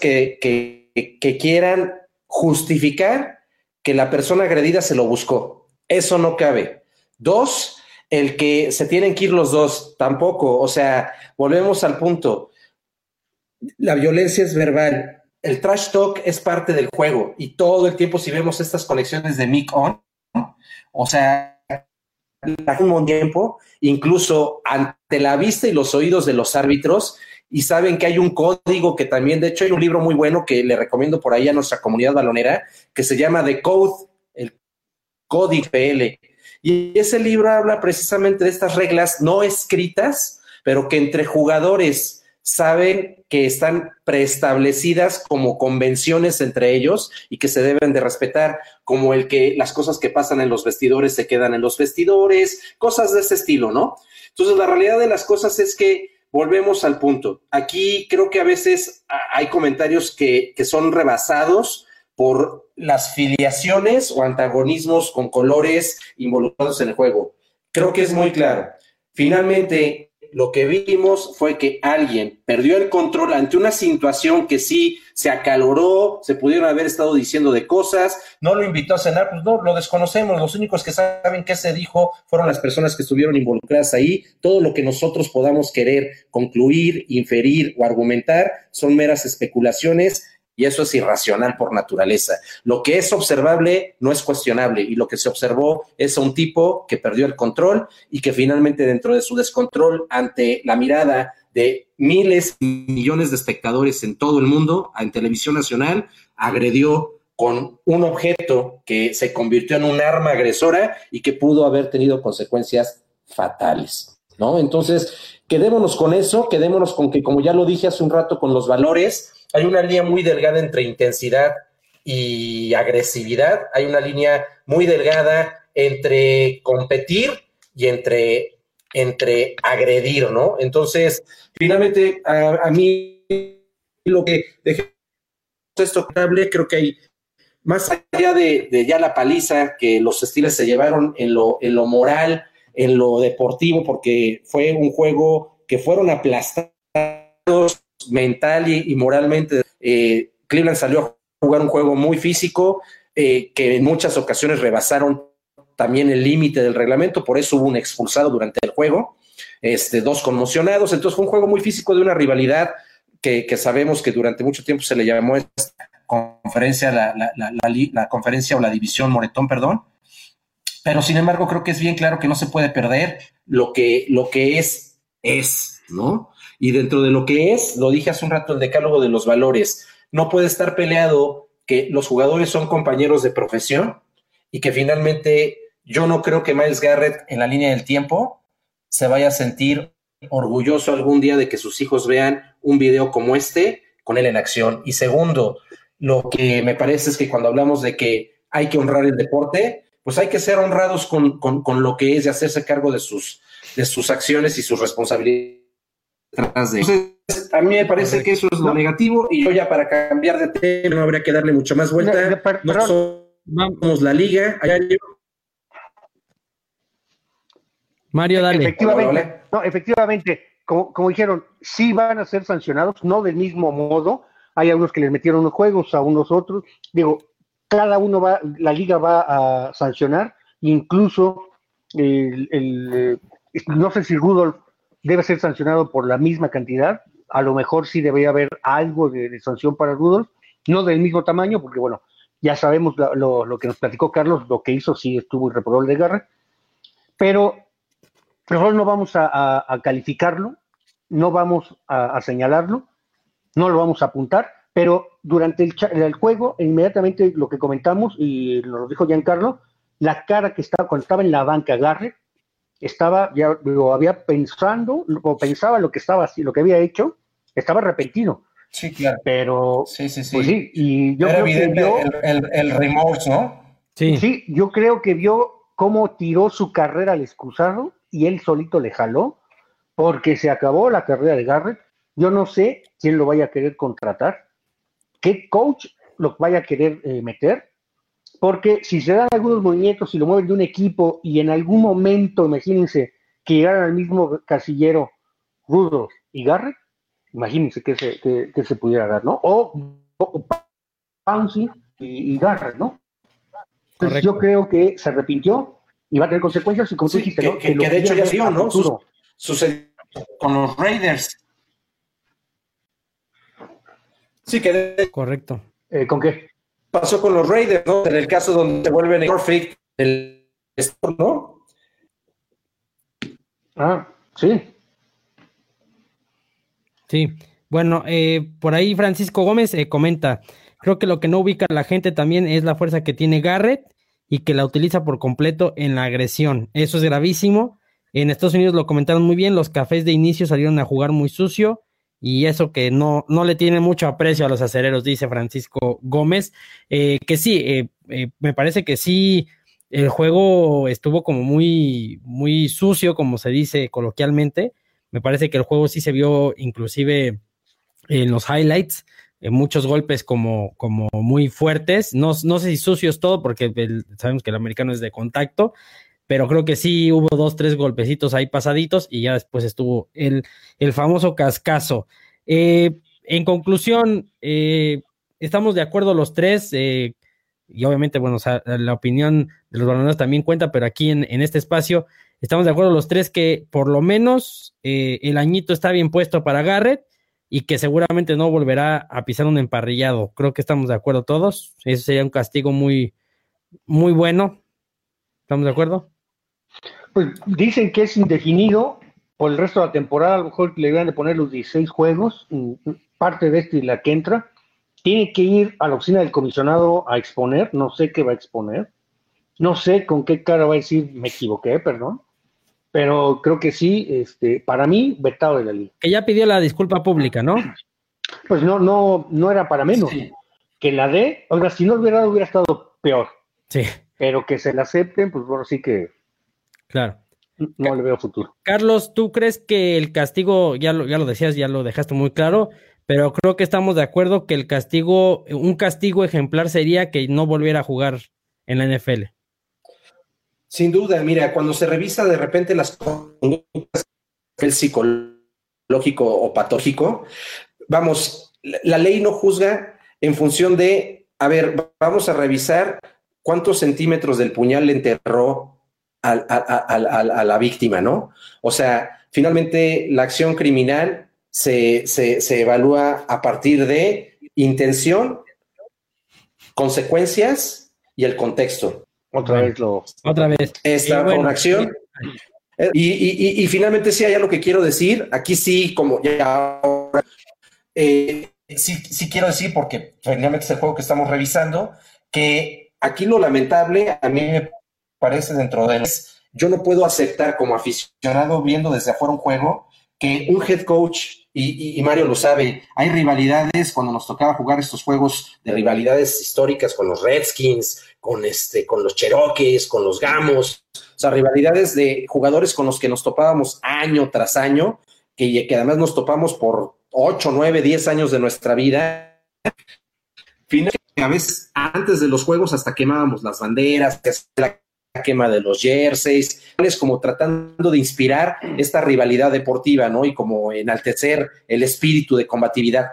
que, que, que quieran justificar que la persona agredida se lo buscó. Eso no cabe. Dos, el que se tienen que ir los dos, tampoco. O sea, volvemos al punto. La violencia es verbal. El trash talk es parte del juego y todo el tiempo si vemos estas conexiones de mic on, o sea, un tiempo, incluso ante la vista y los oídos de los árbitros, y saben que hay un código que también, de hecho, hay un libro muy bueno que le recomiendo por ahí a nuestra comunidad balonera, que se llama The Code, el Código PL. Y ese libro habla precisamente de estas reglas no escritas, pero que entre jugadores saben que están preestablecidas como convenciones entre ellos y que se deben de respetar, como el que las cosas que pasan en los vestidores se quedan en los vestidores, cosas de ese estilo, ¿no? Entonces, la realidad de las cosas es que volvemos al punto. Aquí creo que a veces hay comentarios que, que son rebasados por las filiaciones o antagonismos con colores involucrados en el juego. Creo que es muy claro. Finalmente, lo que vimos fue que alguien perdió el control ante una situación que sí se acaloró, se pudieron haber estado diciendo de cosas, no lo invitó a cenar, pues no, lo desconocemos, los únicos que saben qué se dijo fueron las personas que estuvieron involucradas ahí, todo lo que nosotros podamos querer concluir, inferir o argumentar son meras especulaciones y eso es irracional por naturaleza. Lo que es observable no es cuestionable y lo que se observó es a un tipo que perdió el control y que finalmente dentro de su descontrol ante la mirada de miles y millones de espectadores en todo el mundo, en televisión nacional, agredió con un objeto que se convirtió en un arma agresora y que pudo haber tenido consecuencias fatales, ¿no? Entonces, quedémonos con eso, quedémonos con que, como ya lo dije hace un rato, con los valores, hay una línea muy delgada entre intensidad y agresividad, hay una línea muy delgada entre competir y entre, entre agredir, ¿no? Entonces, finalmente, a, mí lo que dejé esto creo que hay más allá de, ya la paliza que los estilos se llevaron en lo, en lo moral, en lo deportivo, porque fue un juego que fueron aplastados mental y, moralmente. Eh, Cleveland salió a jugar un juego muy físico eh, que en muchas ocasiones rebasaron también el límite del reglamento, por eso hubo un expulsado durante el juego, este, dos conmocionados, entonces fue un juego muy físico de una rivalidad que, sabemos que durante mucho tiempo se le llamó esta conferencia, la, la, conferencia o la división Moretón, perdón, pero sin embargo creo que es bien claro que no se puede perder lo que, lo que es, es, ¿no? Y dentro de lo que es, lo dije hace un rato, el decálogo de los valores, no puede estar peleado que los jugadores son compañeros de profesión y que finalmente yo no creo que Miles Garrett en la línea del tiempo se vaya a sentir orgulloso algún día de que sus hijos vean un video como este con él en acción. Y segundo, lo que me parece es que cuando hablamos de que hay que honrar el deporte, pues hay que ser honrados con, con lo que es de hacerse cargo de sus, de sus acciones y sus responsabilidades a mí me parece que eso es lo negativo y yo ya para cambiar de tema no habría que darle mucho más vuelta. No, vamos la liga. Mario, dale. Efectivamente, no, efectivamente como, como, dijeron, sí van a ser sancionados, no del mismo modo. Hay algunos que les metieron unos juegos, a unos otros. Digo, cada uno va, la liga va a sancionar, incluso el, el no sé si Rudolf debe ser sancionado por la misma cantidad. A lo mejor sí debería haber algo de, sanción para Rudolf, no del mismo tamaño, porque bueno, ya sabemos lo, que nos platicó Carlos, lo que hizo sí estuvo irreprobable de Garra, pero mejor no vamos a, calificarlo, no vamos a, señalarlo, no lo vamos a apuntar, pero durante el, juego, inmediatamente lo que comentamos, y lo dijo Giancarlo, la cara que estaba cuando estaba en la banca Garrett, estaba, ya lo había pensando, o pensaba lo que estaba lo que había hecho, estaba repentino. Sí, claro. Pero, sí, sí, sí. Pues sí, y yo Era evidente el, el, remorso, ¿no? Sí. Sí, yo creo que vio cómo tiró su carrera al excusado y él solito le jaló, porque se acabó la carrera de Garrett. Yo no sé quién lo vaya a querer contratar, qué coach lo vaya a querer eh, meter, porque si se dan algunos movimientos y lo mueven de un equipo y en algún momento, imagínense, que llegaran al mismo casillero Rudo y Garrett, imagínense que se, que, se pudiera dar, ¿no? O, o y, Garrett, ¿no? Entonces, yo creo que se arrepintió y va a tener consecuencias y como tú dijiste, que, de hecho ya vio, ¿no? Sucedió con los Raiders. Sí, que correcto. Eh, ¿Con qué? Pasó con los Raiders, ¿no? En el caso donde se vuelven perfect el ¿no? Ah, sí. Sí. Bueno, eh, por ahí Francisco Gómez eh, comenta, creo que lo que no ubica la gente también es la fuerza que tiene Garrett y que la utiliza por completo en la agresión. Eso es gravísimo. En Estados Unidos lo comentaron muy bien, los cafés de inicio salieron a jugar muy sucio y eso que no, no le tiene mucho aprecio a los acereros, dice Francisco Gómez, eh, que sí, eh, eh, me parece que sí, el juego estuvo como muy, muy sucio, como se dice coloquialmente, me parece que el juego sí se vio inclusive en los highlights, muchos golpes como, como muy fuertes, no, no sé si sucios todo, porque sabemos que el americano es de contacto, pero creo que sí hubo dos, tres golpecitos ahí pasaditos y ya después estuvo el, el famoso cascazo. Eh, en conclusión, eh, estamos de acuerdo los tres, eh, y obviamente, bueno, la opinión de los baloneros también cuenta, pero aquí en, en, este espacio estamos de acuerdo los tres que por lo menos el añito está bien puesto para Garrett y que seguramente no volverá a pisar un emparrillado. Creo que estamos de acuerdo todos. Eso sería un castigo muy, muy bueno. ¿Estamos de acuerdo? Pues dicen que es indefinido por el resto de la temporada, a lo mejor le iban a poner los 16 juegos, parte de este y la que entra. Tiene que ir a la oficina del comisionado a exponer, no sé qué va a exponer, no sé con qué cara va a decir, me equivoqué, perdón, pero creo que sí, este, para mí, vetado de la liga. Que ya pidió la disculpa pública, ¿no? Pues no, no, no era para menos. Que la dé, oiga, si no hubiera hubiera estado peor. Sí. Pero que se la acepten, pues bueno, sí que Claro. No le veo futuro. Carlos, ¿tú crees que el castigo, ya lo, ya lo decías, ya lo dejaste muy claro, pero creo que estamos de acuerdo que el castigo, un castigo ejemplar sería que no volviera a jugar en la NFL? Sin duda, mira, cuando se revisa de repente las conductas el psicológico o patológico, vamos, la ley no juzga en función de, a ver, vamos a revisar cuántos centímetros del puñal le enterró a, la víctima, ¿no? O sea, finalmente la acción criminal se, evalúa a partir de intención, consecuencias y el contexto. Otra vez lo. Otra vez. Esta una acción. Y, finalmente, sí, hay algo que quiero decir. Aquí sí, como ya ahora, eh, sí, sí quiero decir, porque finalmente es el juego que estamos revisando, que aquí lo lamentable a mí me parece dentro de él. Yo no puedo aceptar como aficionado viendo desde afuera un juego que un head coach, y, Mario lo sabe, hay rivalidades cuando nos tocaba jugar estos juegos de rivalidades históricas con los Redskins, con, este, con los Cherokees, con los Gamos, o sea, rivalidades de jugadores con los que nos topábamos año tras año, que, que además nos topamos por 8, 9, 10 años de nuestra vida. Finalmente, a veces antes de los juegos hasta quemábamos las banderas, la quema de los jerseys, es como tratando de inspirar esta rivalidad deportiva, ¿no? Y como enaltecer el espíritu de combatividad.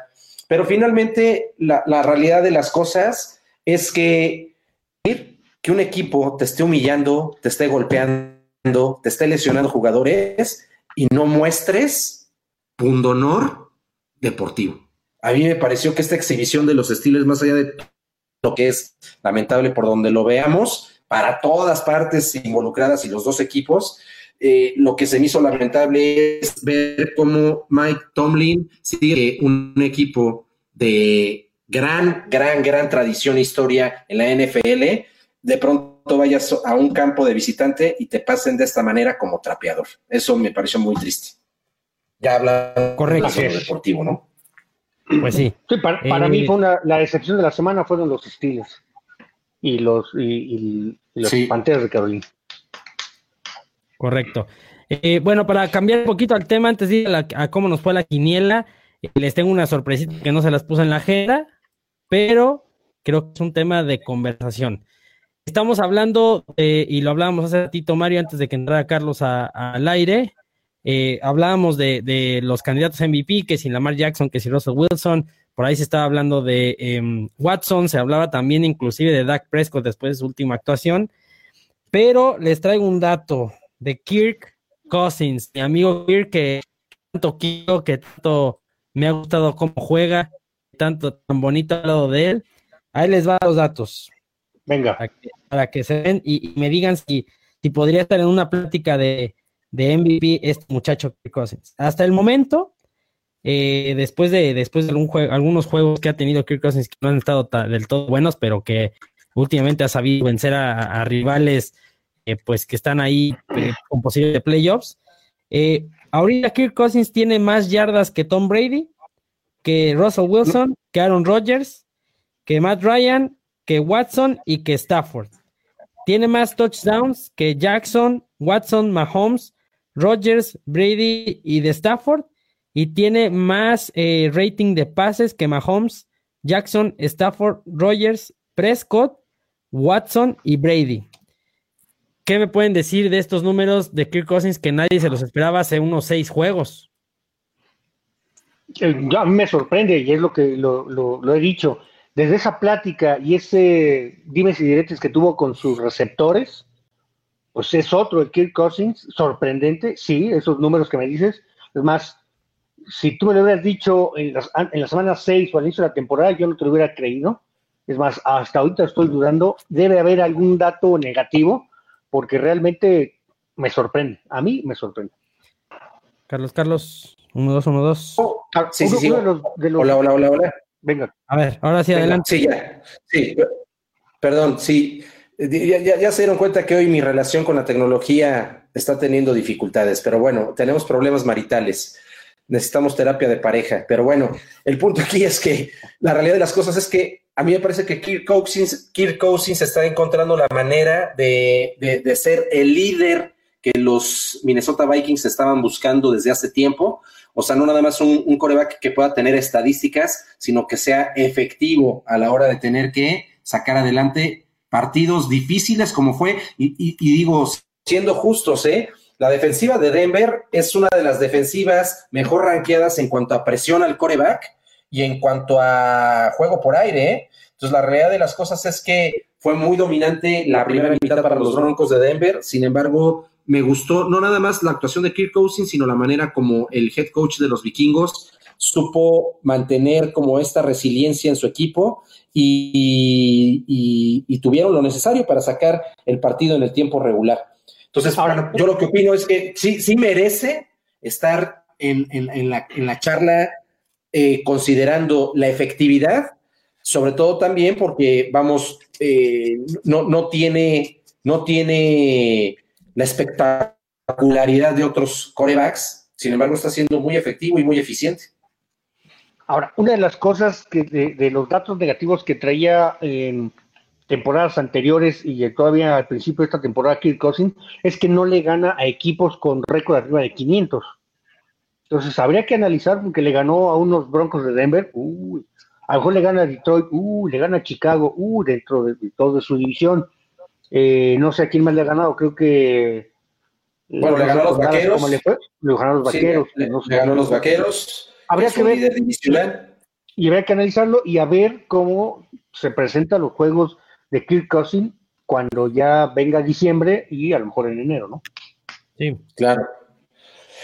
Pero finalmente la, realidad de las cosas es que que un equipo te esté humillando, te esté golpeando, te esté lesionando jugadores y no muestres un honor deportivo. A mí me pareció que esta exhibición de los estilos, más allá de lo que es lamentable por donde lo veamos, para todas partes involucradas y los dos equipos. Eh, lo que se me hizo lamentable es ver cómo Mike Tomlin sigue un equipo de gran, gran, gran tradición e historia en la NFL. De pronto vayas a un campo de visitante y te pasen de esta manera como trapeador. Eso me pareció muy triste. Ya habla Correcto. de deportivo, ¿no? Pues sí. para, mí eh, fue una, la excepción de la semana fueron los estilos y los, y, los Panteras de Carolina. Correcto. Eh, bueno, para cambiar un poquito al tema, antes de ir a, cómo nos fue la quiniela, eh, les tengo una sorpresita que no se las puse en la agenda, pero creo que es un tema de conversación. Estamos hablando, y lo hablábamos hace ratito, Mario, antes de que entrara Carlos al aire, eh, hablábamos de, de, los candidatos MVP, que si Lamar Jackson, que si Russell Wilson, por ahí se estaba hablando de em, Watson, se hablaba también inclusive de Dak Prescott después de su última actuación, pero les traigo un dato de Kirk Cousins, mi amigo Kirk, que tanto quiero, que tanto me ha gustado cómo juega, tanto tan bonito al lado de él. Ahí les va los datos. Venga. Para que, se ven y, me digan si, si podría estar en una plática de, de MVP este muchacho Kirk Cousins. Hasta el momento, eh, después de, después de algunos juegos que ha tenido Kirk Cousins que no han estado del todo buenos, pero que últimamente ha sabido vencer a, rivales eh, pues que están ahí eh, con posibilidad de playoffs. ahorita Kirk Cousins tiene más yardas que Tom Brady, que Russell Wilson, que Aaron Rodgers, que Matt Ryan, que Watson y que Stafford. Tiene más touchdowns que Jackson, Watson, Mahomes, Rodgers, Brady y de Stafford y tiene más eh, rating de pases que Mahomes, Jackson, Stafford, Rogers, Prescott, Watson y Brady. ¿Qué me pueden decir de estos números de Kirk Cousins que nadie se los esperaba hace unos seis juegos? Eh, a me sorprende y es lo que lo, he dicho. Desde esa plática y ese dimes y diretes que tuvo con sus receptores, pues es otro el Kirk Cousins, sorprendente, sí, esos números que me dices. Es más, si tú me lo hubieras dicho en, la semana 6 o al inicio de la temporada, yo no te lo hubiera creído. Es más, hasta ahorita estoy dudando. Debe haber algún dato negativo, porque realmente me sorprende. A mí me sorprende. Carlos, Carlos, 1, 2, 1, 2. sí, sí, sí. Hola, hola, hola, hola. Venga. A ver, ahora sí, adelante. Sí, ya. Sí, perdón, sí. Ya, ya, se dieron cuenta que hoy mi relación con la tecnología está teniendo dificultades, pero bueno, tenemos problemas maritales necesitamos terapia de pareja. Pero bueno, el punto aquí es que la realidad de las cosas es que a mí me parece que Kirk Cousins, Kirk Cousins está encontrando la manera de, de, ser el líder que los Minnesota Vikings estaban buscando desde hace tiempo. O sea, no nada más un, coreback que pueda tener estadísticas, sino que sea efectivo a la hora de tener que sacar adelante partidos difíciles como fue. Y, y digo, siendo justos, ¿eh? La defensiva de Denver es una de las defensivas mejor ranqueadas en cuanto a presión al coreback y en cuanto a juego por aire. Entonces, la realidad de las cosas es que fue muy dominante la primera mitad para los Broncos de Denver. Sin embargo, me gustó no nada más la actuación de Kirk Cousins, sino la manera como el head coach de los vikingos supo mantener como esta resiliencia en su equipo y tuvieron lo necesario para sacar el partido en el tiempo regular. Entonces, Ahora, yo lo que opino es que sí, sí merece estar en, la, charla eh, considerando la efectividad, sobre todo también porque, vamos, eh, no, no, tiene, no tiene la espectacularidad de otros corebacks, sin embargo está siendo muy efectivo y muy eficiente. Ahora, una de las cosas que de, los datos negativos que traía en temporadas anteriores y todavía al principio de esta temporada Kirk Cousins es que no le gana a equipos con récord arriba de 500. Entonces habría que analizar porque le ganó a unos Broncos de Denver, uy, a lo mejor le gana a Detroit, uy, le gana a Chicago, uy, dentro de, todo de su división. Eh, no sé a quién más le ha ganado, creo que bueno, le ganó a los vaqueros. le fue? Le ganó a los vaqueros. le, ganó a los vaqueros. Habría que ver. Y habría que analizarlo y a ver cómo se presentan los juegos de Kirk Cousins cuando ya venga diciembre y a lo mejor en enero, ¿no? Sí, claro.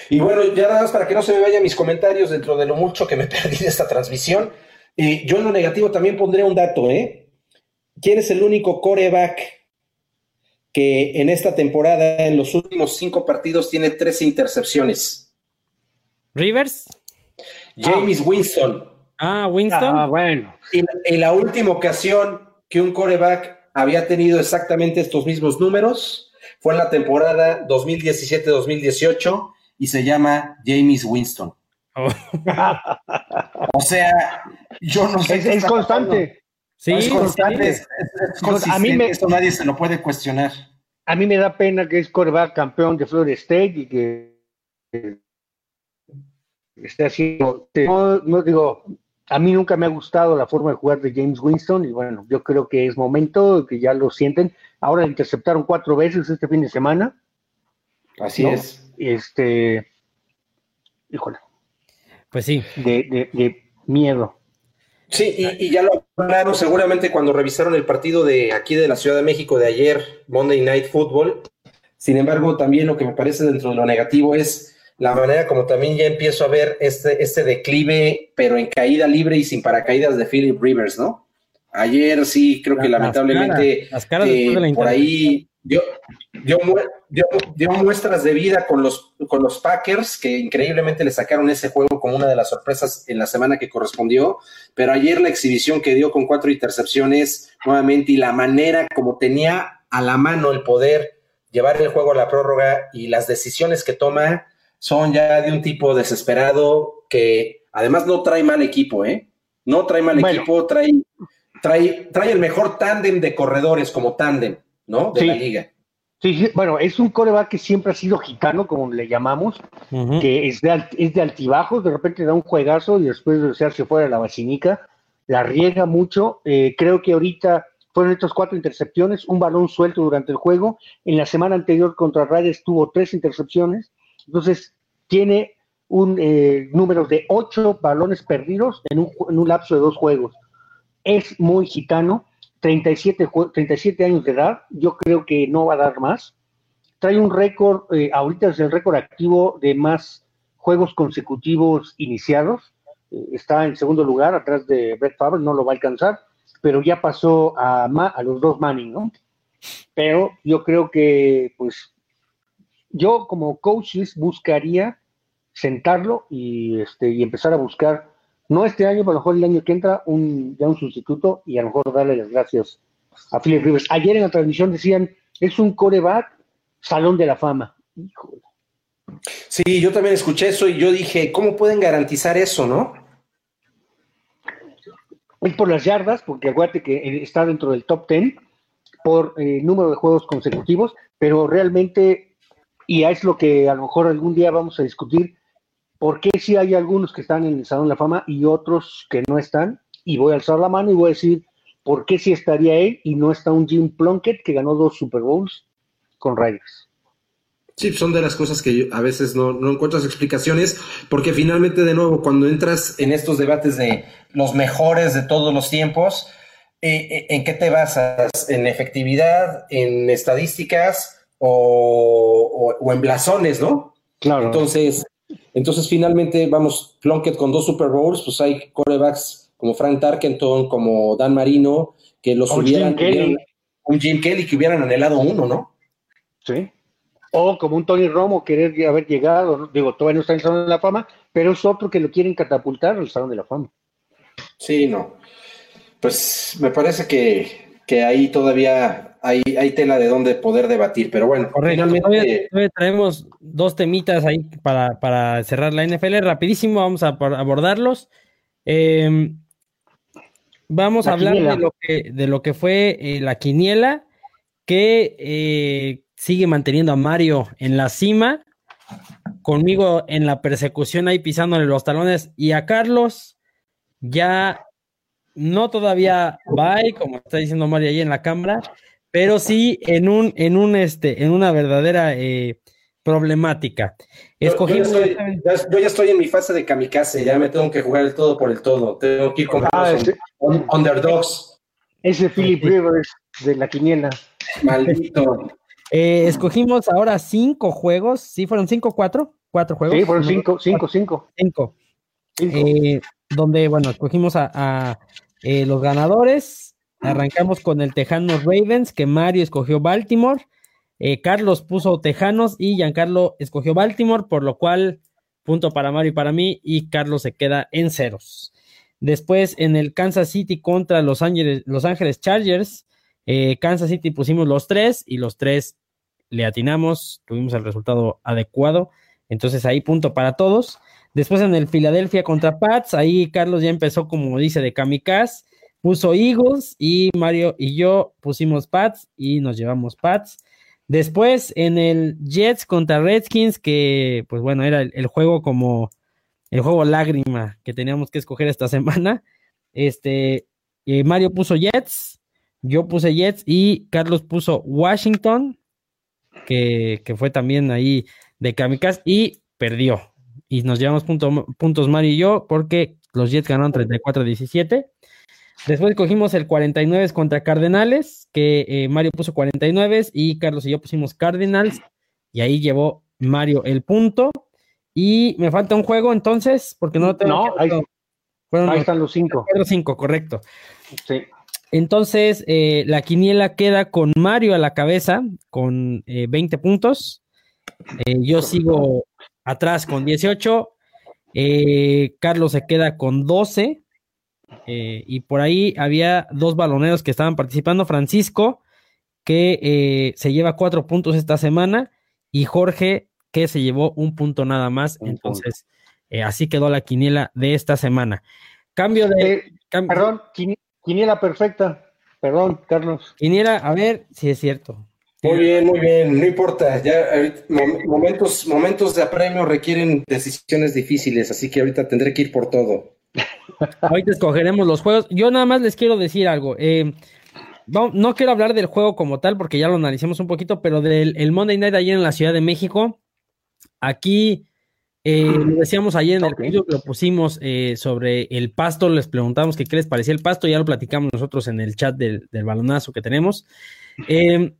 Y bueno, ya nada más para que no se me vayan mis comentarios dentro de lo mucho que me perdí de esta transmisión, eh, yo en lo negativo también pondré un dato, ¿eh? ¿Quién es el único coreback que en esta temporada, en los últimos cinco partidos, tiene tres intercepciones? ¿Rivers? James Winston. Ah, Winston. Ah, bueno. en la última ocasión que un coreback había tenido exactamente estos mismos números. Fue en la temporada 2017-2018 y se llama James Winston. Oh. o sea, yo no sé. Es, constante. Sí, es constante. a mí me, Esto nadie se lo puede cuestionar. A mí me da pena que es coreback campeón de Florida State y que esté haciendo. no digo, a mí nunca me ha gustado la forma de jugar de James Winston y bueno, yo creo que es momento que ya lo sienten. Ahora interceptaron cuatro veces este fin de semana. Así es. Este, híjole. Pues sí. De, de, miedo. Sí, y, ya lo hablaron seguramente cuando revisaron el partido de aquí de la Ciudad de México de ayer, Monday Night Football. Sin embargo, también lo que me parece dentro de lo negativo es la manera como también ya empiezo a ver este, este declive, pero en caída libre y sin paracaídas de Philip Rivers, ¿no? Ayer sí, creo que lamentablemente eh, por ahí dio, dio, muestras de vida con los, con los Packers, que increíblemente le sacaron ese juego como una de las sorpresas en la semana que correspondió, pero ayer la exhibición que dio con cuatro intercepciones nuevamente y la manera como tenía a la mano el poder llevar el juego a la prórroga y las decisiones que toma son ya de un tipo desesperado que además no trae mal equipo, ¿eh? No trae mal equipo, trae, trae, trae el mejor tándem de corredores como tándem, ¿no? De la liga. Sí, bueno, es un coreback que siempre ha sido gitano, como le llamamos, que es de, es de altibajos, de repente da un juegazo y después de hacerse fuera de la vacinica, la riega mucho. Eh, creo que ahorita fueron estos cuatro intercepciones, un balón suelto durante el juego. En la semana anterior contra Raiders tuvo tres intercepciones, entonces tiene un eh, número de ocho balones perdidos en un, en un lapso de dos juegos. Es muy gitano 37, 37 años de edad, yo creo que no va a dar más. Trae un récord, eh, ahorita es el récord activo de más juegos consecutivos iniciados. Eh, está en segundo lugar, atrás de Brett Favre, no lo va a alcanzar, pero ya pasó a, a los dos Manning, ¿no? Pero yo creo que, pues, yo como coaches buscaría sentarlo y, este, y empezar a buscar no este año, pero a lo mejor el año que entra, un, ya un sustituto y a lo mejor darle las gracias a Philip Rivers. Ayer en la transmisión decían, es un coreback salón de la fama. Híjole. Sí, yo también escuché eso y yo dije, ¿cómo pueden garantizar eso, no? Es por las yardas, porque acuérdate que está dentro del top 10 por eh, número de juegos consecutivos, pero realmente, y es lo que a lo mejor algún día vamos a discutir, ¿Por qué si hay algunos que están en el Salón de la Fama y otros que no están? Y voy a alzar la mano y voy a decir, ¿por qué si estaría él y no está un Jim Plunkett que ganó dos Super Bowls con Raiders? Sí, son de las cosas que a veces no, no encuentras explicaciones, porque finalmente, de nuevo, cuando entras en estos debates de los mejores de todos los tiempos, eh, eh, ¿en qué te basas? ¿En efectividad, en estadísticas o, o en blasones, no? Claro. Entonces, entonces, finalmente, vamos, Plunkett con dos Super Bowls, pues hay corebacks como Frank Tarkenton, como Dan Marino, que los hubieran, un Jim Kelly que hubieran anhelado uno, ¿no? Sí. O como un Tony Romo querer haber llegado, digo, todavía no está en el Salón de la Fama, pero es otro que lo quieren catapultar al Salón de la Fama. Sí, no. Pues me parece que, que ahí todavía hay, tela de donde poder debatir, pero bueno. Finalmente... traemos dos temitas ahí para, cerrar la NFL. Rapidísimo, vamos a abordarlos. Em, vamos a hablar de lo, que, de lo que fue eh, la quiniela, que eh, sigue manteniendo a Mario en la cima, conmigo en la persecución ahí pisándole los talones, y a Carlos ya no todavía va, como está diciendo Mario ahí en la cámara, pero sí en un, en un, este, en una verdadera eh, problemática. Escogí yo, ya estoy en mi fase de kamikaze, ya me tengo que jugar el todo por el todo, tengo que ir con ah, underdogs. Ese Philip Rivers de la quiniela. Maldito. Eh, escogimos ahora cinco juegos, ¿sí fueron cinco, cuatro? ¿Cuatro juegos? Sí, fueron cinco, cinco, cinco. Cinco. Eh, donde, bueno, escogimos a, los ganadores Arrancamos con el Tejanos Ravens, que Mario escogió Baltimore. Eh, Carlos puso Tejanos y Giancarlo escogió Baltimore, por lo cual punto para Mario y para mí, y Carlos se queda en ceros. Después en el Kansas City contra Los Ángeles, Los Ángeles Chargers, eh, Kansas City pusimos los tres y los tres le atinamos, tuvimos el resultado adecuado, entonces ahí punto para todos. Después en el Philadelphia contra Pats, ahí Carlos ya empezó como dice de kamikaze puso Eagles y Mario y yo pusimos Pats y nos llevamos Pats. Después en el Jets contra Redskins, que pues bueno, era el, juego como el juego lágrima que teníamos que escoger esta semana. Este, Mario puso Jets, yo puse Jets y Carlos puso Washington, que, que fue también ahí de Kamikaze y perdió. y nos llevamos puntos Mario y yo porque los Jets ganaron 34-17. Después cogimos el 49 contra Cardenales, que eh, Mario puso 49 y Carlos y yo pusimos Cardinals, y ahí llevó Mario el punto. Y me falta un juego entonces, porque no lo tengo. No, ahí, están los cinco. Los cinco, correcto. Sí. Entonces, eh, la quiniela queda con Mario a la cabeza, con 20 eh, puntos. yo sigo atrás con 18. Carlos se queda con 12. Eh, y por ahí había dos baloneros que estaban participando. Francisco, que eh, se lleva cuatro puntos esta semana, y Jorge, que se llevó un punto nada más. Entonces, eh, así quedó la quiniela de esta semana. Cambio de. perdón, quiniela perfecta. Perdón, Carlos. Quiniela, a ver si es cierto. Muy bien, muy bien, no importa. Ya momentos, momentos de apremio requieren decisiones difíciles, así que ahorita tendré que ir por todo. Ahorita escogeremos los juegos. Yo nada más les quiero decir algo. Eh, no, quiero hablar del juego como tal porque ya lo analicemos un poquito, pero del el Monday Night ayer en la Ciudad de México. Aquí eh, lo decíamos ayer en el video, lo pusimos eh, sobre el pasto, les preguntamos qué les parecía el pasto, ya lo platicamos nosotros en el chat del, del balonazo que tenemos. Eh,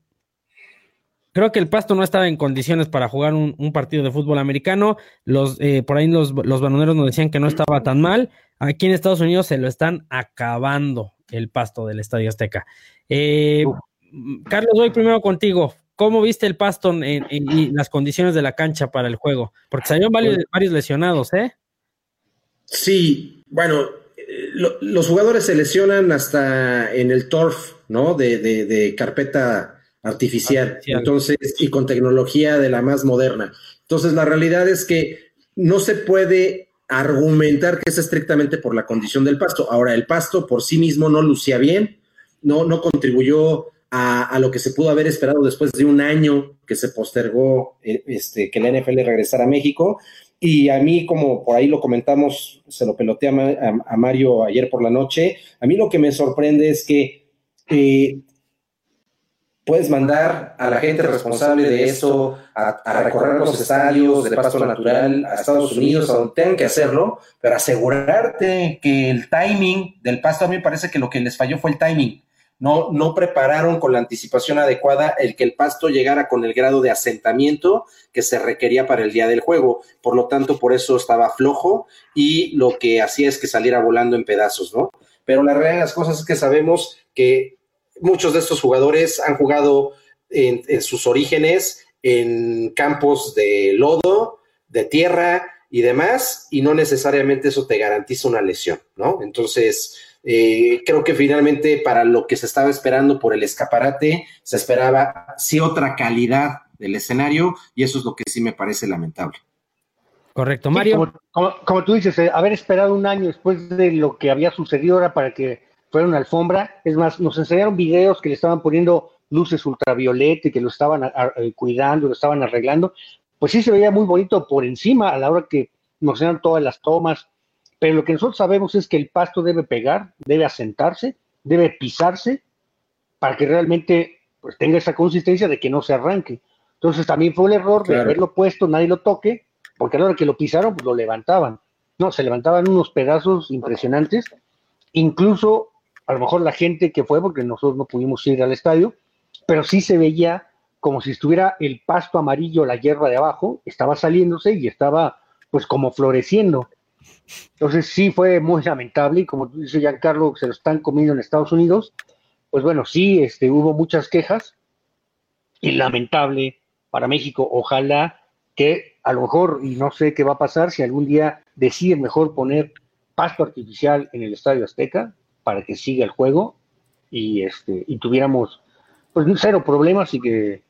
creo que el Pasto no estaba en condiciones para jugar un, partido de fútbol americano. Los, eh, por ahí los, los baloneros nos decían que no estaba tan mal. Aquí en Estados Unidos se lo están acabando el Pasto del Estadio Azteca. Eh, Carlos, voy primero contigo. ¿Cómo viste el Pasto y las condiciones de la cancha para el juego? Porque salieron varios, varios lesionados, ¿eh? Sí, bueno, eh, los jugadores se lesionan hasta en el turf, ¿no? De, de, de carpeta artificial, entonces, y con tecnología de la más moderna. Entonces, la realidad es que no se puede argumentar que es estrictamente por la condición del pasto. Ahora, el pasto por sí mismo no lucía bien, no, no contribuyó a, lo que se pudo haber esperado después de un año que se postergó eh, este, que la NFL regresara a México. Y a mí, como por ahí lo comentamos, se lo peloteé a, Mario ayer por la noche, a mí lo que me sorprende es que eh, puedes mandar a la gente responsable de eso a, recorrer los estadios de pasto natural a Estados Unidos, a donde tengan que hacerlo, pero asegurarte que el timing del pasto, a mí me parece que lo que les falló fue el timing. No, no prepararon con la anticipación adecuada el que el pasto llegara con el grado de asentamiento que se requería para el día del juego. Por lo tanto, por eso estaba flojo y lo que hacía es que saliera volando en pedazos, ¿no? Pero la realidad de las cosas es que sabemos que muchos de estos jugadores han jugado en, sus orígenes en campos de lodo, de tierra y demás, y no necesariamente eso te garantiza una lesión, ¿no? Entonces, eh, creo que finalmente para lo que se estaba esperando por el escaparate, se esperaba sí otra calidad del escenario, y eso es lo que sí me parece lamentable. Correcto, Mario. como, tú dices, eh, haber esperado un año después de lo que había sucedido ahora para que fuera una alfombra. Es más, nos enseñaron videos que le estaban poniendo luces ultravioleta y que lo estaban eh, cuidando, lo estaban arreglando. Pues sí se veía muy bonito por encima a la hora que nos enseñaron todas las tomas. Pero lo que nosotros sabemos es que el pasto debe pegar, debe asentarse, debe pisarse para que realmente pues, tenga esa consistencia de que no se arranque. Entonces también fue el error de haberlo puesto, nadie lo toque, porque a la hora que lo pisaron, pues lo levantaban. No, se levantaban unos pedazos impresionantes. Incluso a lo mejor la gente que fue, porque nosotros no pudimos ir al estadio, pero sí se veía como si estuviera el pasto amarillo, la hierba de abajo, estaba saliéndose y estaba pues como floreciendo. Entonces sí fue muy lamentable y como dice Giancarlo, se lo están comiendo en Estados Unidos, pues bueno, sí, este, hubo muchas quejas y lamentable para México. Ojalá que a lo mejor, y no sé qué va a pasar, si algún día deciden mejor poner pasto artificial en el Estadio Azteca, para que siga el juego y este y tuviéramos pues cero problemas y que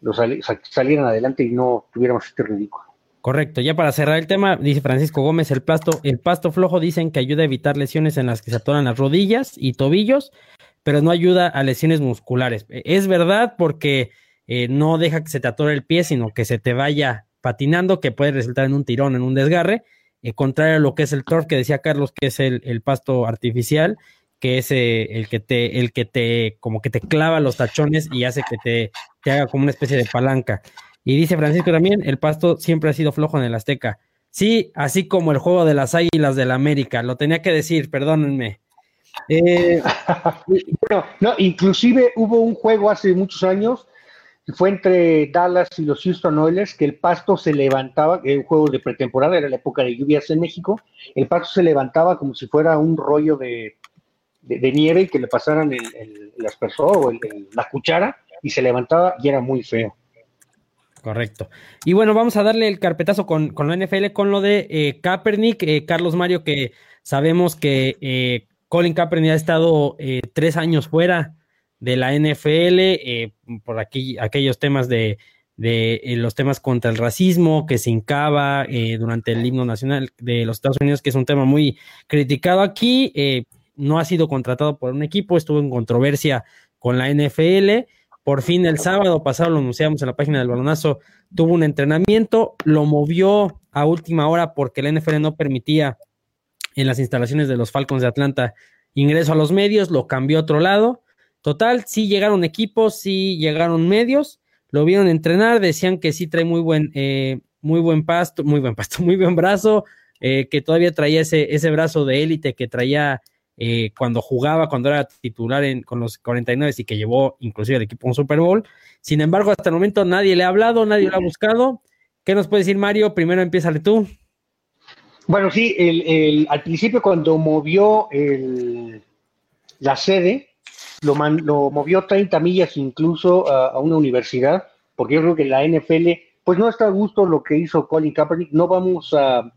los salieran adelante y no tuviéramos este ridículo. Correcto, ya para cerrar el tema, dice Francisco Gómez, el pasto, el pasto flojo dicen que ayuda a evitar lesiones en las que se atoran las rodillas y tobillos, pero no ayuda a lesiones musculares. E, es verdad porque eh, no deja que se te atore el pie, sino que se te vaya patinando, que puede resultar en un tirón, en un desgarre, eh, contrario a lo que es el turf que decía Carlos, que es el, el pasto artificial, que es eh, el que te, el que te, como que te clava los tachones y hace que te, te haga como una especie de palanca. Y dice Francisco también, el pasto siempre ha sido flojo en el Azteca. Sí, así como el juego de las Águilas del la América. Lo tenía que decir, perdónenme. Eh, bueno, no, inclusive hubo un juego hace muchos años, fue entre Dallas y los Houston Oilers, que el pasto se levantaba, un juego de pretemporada, era la época de lluvias en México, el pasto se levantaba como si fuera un rollo de, nieve y que le pasaran el, el, o la cuchara y se levantaba y era muy feo. Correcto. Y bueno, vamos a darle el carpetazo con, con la NFL, con lo de eh, Kaepernick, eh, Carlos Mario, que sabemos que eh, Colin Kaepernick ha estado eh, tres años fuera de la NFL por aquí, aquellos temas de, de los temas contra el racismo que se hincaba durante el himno nacional de los Estados Unidos, que es un tema muy criticado aquí. No ha sido contratado por un equipo, estuvo en controversia con la NFL por fin el sábado pasado lo anunciamos en la página del balonazo, tuvo un entrenamiento, lo movió a última hora porque la NFL no permitía en las instalaciones de los Falcons de Atlanta ingreso a los medios, lo cambió a otro lado. Total, sí llegaron equipos, sí llegaron medios, lo vieron entrenar, decían que sí trae muy buen, eh, muy buen pasto, muy buen pasto, muy buen brazo, eh, que todavía traía ese, ese brazo de élite que traía eh, cuando jugaba, cuando era titular con los 49 y que llevó inclusive al equipo un Super Bowl. Sin embargo, hasta el momento nadie le ha hablado, nadie lo ha buscado. ¿Qué nos puede decir Mario? Primero empieza tú. Bueno, sí, el, al principio cuando movió la sede, lo, lo, movió 30 millas incluso a, una universidad, porque yo creo que la NFL, pues no está a gusto lo que hizo Colin Kaepernick. No vamos a,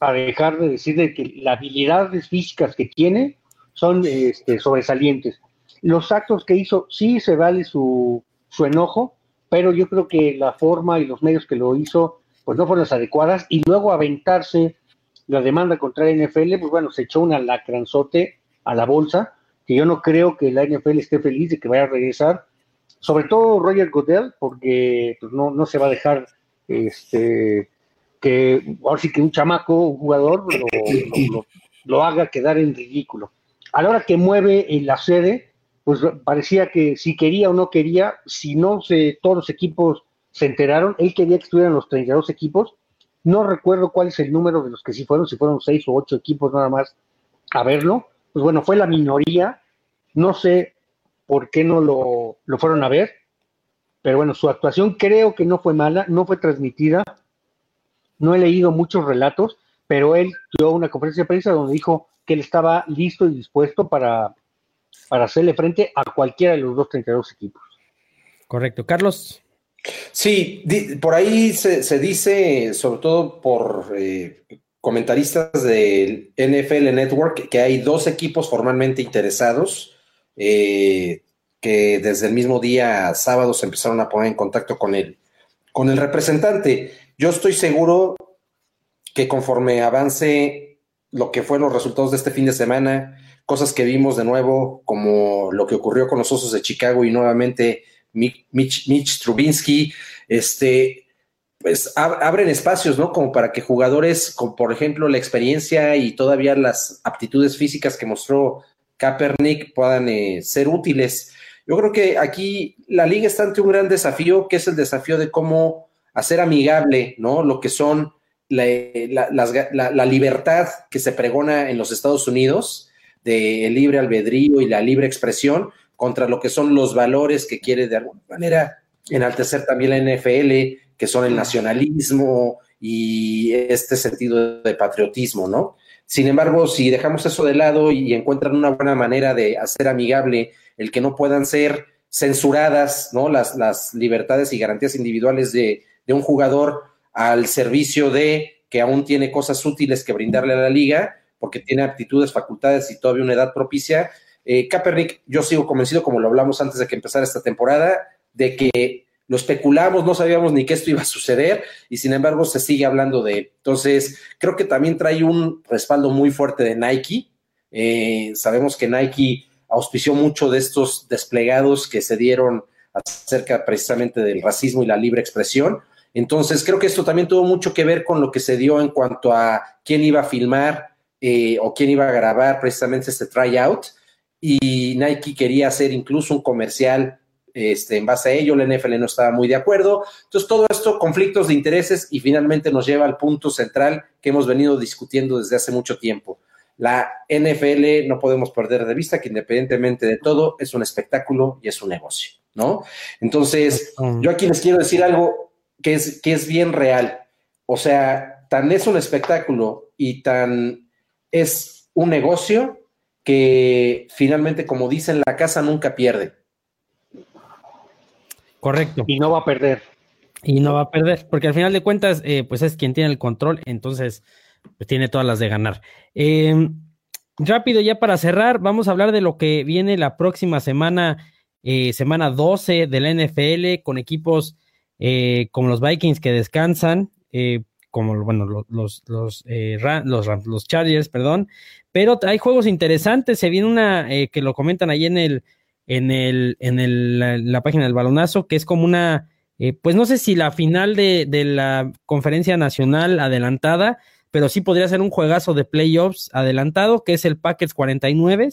a dejar de decir que las habilidades físicas que tiene son este, sobresalientes. Los actos que hizo, sí se vale su, su enojo, pero yo creo que la forma y los medios que lo hizo, pues no fueron las adecuadas, y luego aventarse la demanda contra la NFL, pues bueno, se echó una lacranzote a la bolsa, que yo no creo que la NFL esté feliz de que vaya a regresar, sobre todo Roger Goodell, porque pues, no, no se va a dejar este, que ahora sí que un chamaco, un jugador, lo, haga quedar en ridículo. A la hora que mueve la sede, pues parecía que si quería o no quería, si no se, todos los equipos se enteraron, él quería que estuvieran los 32 equipos. No recuerdo cuál es el número de los que sí fueron, si fueron seis o ocho equipos nada más a verlo. Pues bueno, fue la minoría. No sé por qué no lo, lo fueron a ver, pero bueno, su actuación creo que no fue mala, no fue transmitida no he leído muchos relatos, pero él dio una conferencia de prensa donde dijo que él estaba listo y dispuesto para, para hacerle frente a cualquiera de los dos 32 equipos. Correcto. Carlos. Sí, por ahí se, dice, sobre todo por eh, comentaristas del NFL Network, que hay dos equipos formalmente interesados, eh, que desde el mismo día sábado se empezaron a poner en contacto con él, con el representante. Yo estoy seguro que conforme avance lo que fueron los resultados de este fin de semana, cosas que vimos de nuevo, como lo que ocurrió con los Osos de Chicago y nuevamente Mitch, Mitch este, pues abren espacios, ¿no? Como para que jugadores con, por ejemplo, la experiencia y todavía las aptitudes físicas que mostró Kaepernick puedan eh, ser útiles. Yo creo que aquí la liga está ante un gran desafío, que es el desafío de cómo hacer amigable, ¿no? Lo que son la, libertad que se pregona en los Estados Unidos, de libre albedrío y la libre expresión, contra lo que son los valores que quiere de alguna manera enaltecer también la NFL, que son el nacionalismo y este sentido de patriotismo, ¿no? Sin embargo, si dejamos eso de lado y encuentran una buena manera de hacer amigable el que no puedan ser censuradas, ¿no? Las, las libertades y garantías individuales de, de un jugador al servicio de que aún tiene cosas útiles que brindarle a la liga, porque tiene aptitudes, facultades y todavía una edad propicia. Eh, yo sigo convencido, como lo hablamos antes de que empezara esta temporada, de que lo especulamos, no sabíamos ni que esto iba a suceder y sin embargo se sigue hablando de. Entonces, creo que también trae un respaldo muy fuerte de Nike. Eh, sabemos que Nike auspició mucho de estos desplegados que se dieron acerca precisamente del racismo y la libre expresión. Entonces, creo que esto también tuvo mucho que ver con lo que se dio en cuanto a quién iba a filmar eh, o quién iba a grabar precisamente este tryout. Y Nike quería hacer incluso un comercial este, en base a ello, la NFL no estaba muy de acuerdo. Entonces, todo esto, conflictos de intereses y finalmente nos lleva al punto central que hemos venido discutiendo desde hace mucho tiempo. La NFL no podemos perder de vista que independientemente de todo es un espectáculo y es un negocio, ¿no? Entonces, yo aquí les quiero decir algo que es, que es bien real. O sea, tan es un espectáculo y tan es un negocio que finalmente, como dicen, la casa nunca pierde. Correcto. Y no va a perder. Y no va a perder, porque al final de cuentas, eh, pues es quien tiene el control, entonces pues tiene todas las de ganar. Em, rápido, ya para cerrar, vamos a hablar de lo que viene la próxima semana, eh, semana 12 de la NFL, con equipos eh, como los Vikings que descansan, como bueno, los, los, los, los, Chargers, perdón, pero hay juegos interesantes, se viene una que lo comentan ahí en el en, el, en el, la, página del balonazo, que es como una, eh, pues no sé si la final de, de, la conferencia nacional adelantada, pero sí podría ser un juegazo de playoffs adelantado, que es el Packers 49.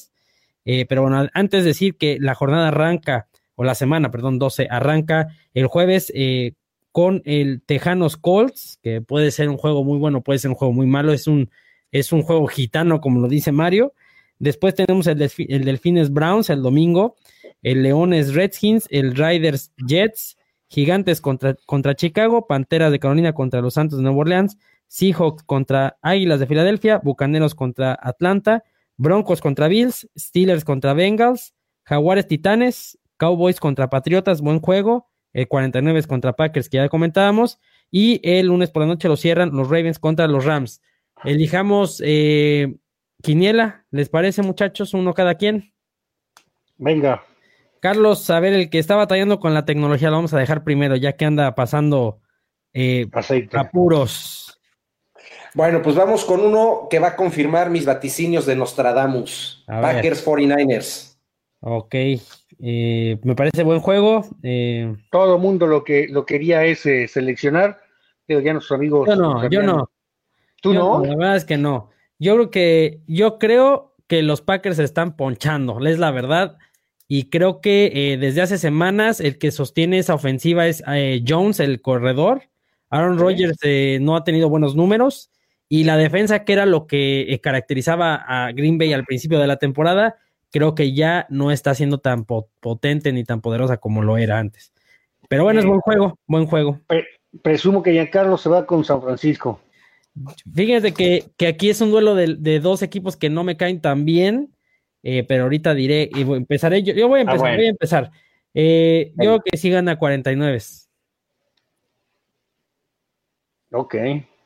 Eh, pero bueno, antes de decir que la jornada arranca, o la semana, perdón, 12, arranca el jueves eh, con el Tejanos Colts, que puede ser un juego muy bueno, puede ser un juego muy malo, es un, es un juego gitano, como lo dice Mario. Después tenemos el, el Delfines Browns el domingo, el Leones Redskins, el Riders Jets, Gigantes contra, contra Chicago, Panteras de Carolina contra los Santos de Nueva Orleans, Seahawks contra Águilas de Filadelfia, Bucaneros contra Atlanta, Broncos contra Bills, Steelers contra Bengals, Jaguares Titanes, Cowboys contra Patriotas, buen juego, el 49 contra Packers que ya comentábamos, y el lunes por la noche lo cierran los Ravens contra los Rams. Elijamos eh, Quiniela, ¿les parece muchachos? Uno cada quien. Venga. Carlos, a ver, el que está batallando con la tecnología lo vamos a dejar primero, ya que anda pasando eh, apuros. Bueno, pues vamos con uno que va a confirmar mis vaticinios de Nostradamus. Packers 49ers. Ok, eh, me parece buen juego. Eh. Todo el mundo lo que lo quería es seleccionar. Pero ya nuestros amigos. Yo no, yo no. ¿Tú no? La verdad es que no. Yo creo que, yo creo que los Packers se están ponchando, es la verdad. Y creo que eh, desde hace semanas el que sostiene esa ofensiva es eh, Jones, el corredor. Aaron Rodgers eh, no ha tenido buenos números. Y la defensa, que era lo que caracterizaba a Green Bay al principio de la temporada, creo que ya no está siendo tan potente ni tan poderosa como lo era antes. Pero bueno, es buen juego, buen juego. presumo que Giancarlo se va con San Francisco. Fíjense que, que aquí es un duelo de, dos equipos que no me caen tan bien, eh, pero ahorita diré, y empezaré, yo, yo voy a ah, empezar, voy a empezar. Eh, yo creo que sí gana 49. Ok.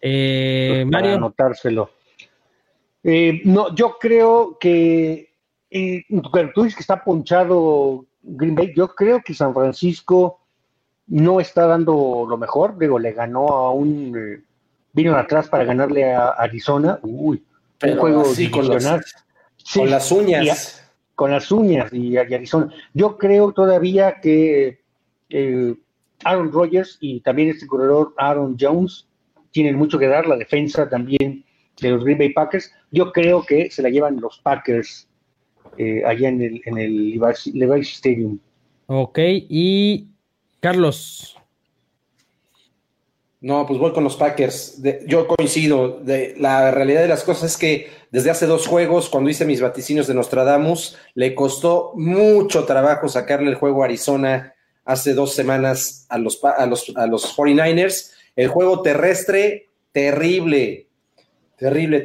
Eh, pues Mario. anotárselo. no, yo creo que tú dices que está ponchado Green Bay. Yo creo que San Francisco no está dando lo mejor. Digo, le ganó a un vino atrás para ganarle a Arizona. Uy, un juego con, con, las uñas. con las uñas y, Arizona. Yo creo todavía que eh, Aaron Rodgers y también este corredor Aaron Jones tienen mucho que dar. La defensa también de los Green Bay Packers. Yo creo que se la llevan los Packers eh, allá en el, en el Levi's Stadium. Ok, y Carlos. No, pues voy con los Packers. yo coincido. De, la realidad de las cosas es que desde hace dos juegos, cuando hice mis vaticinios de Nostradamus, le costó mucho trabajo sacarle el juego a Arizona hace dos semanas a los, a los, a los 49ers. El juego terrestre, terrible. Terrible.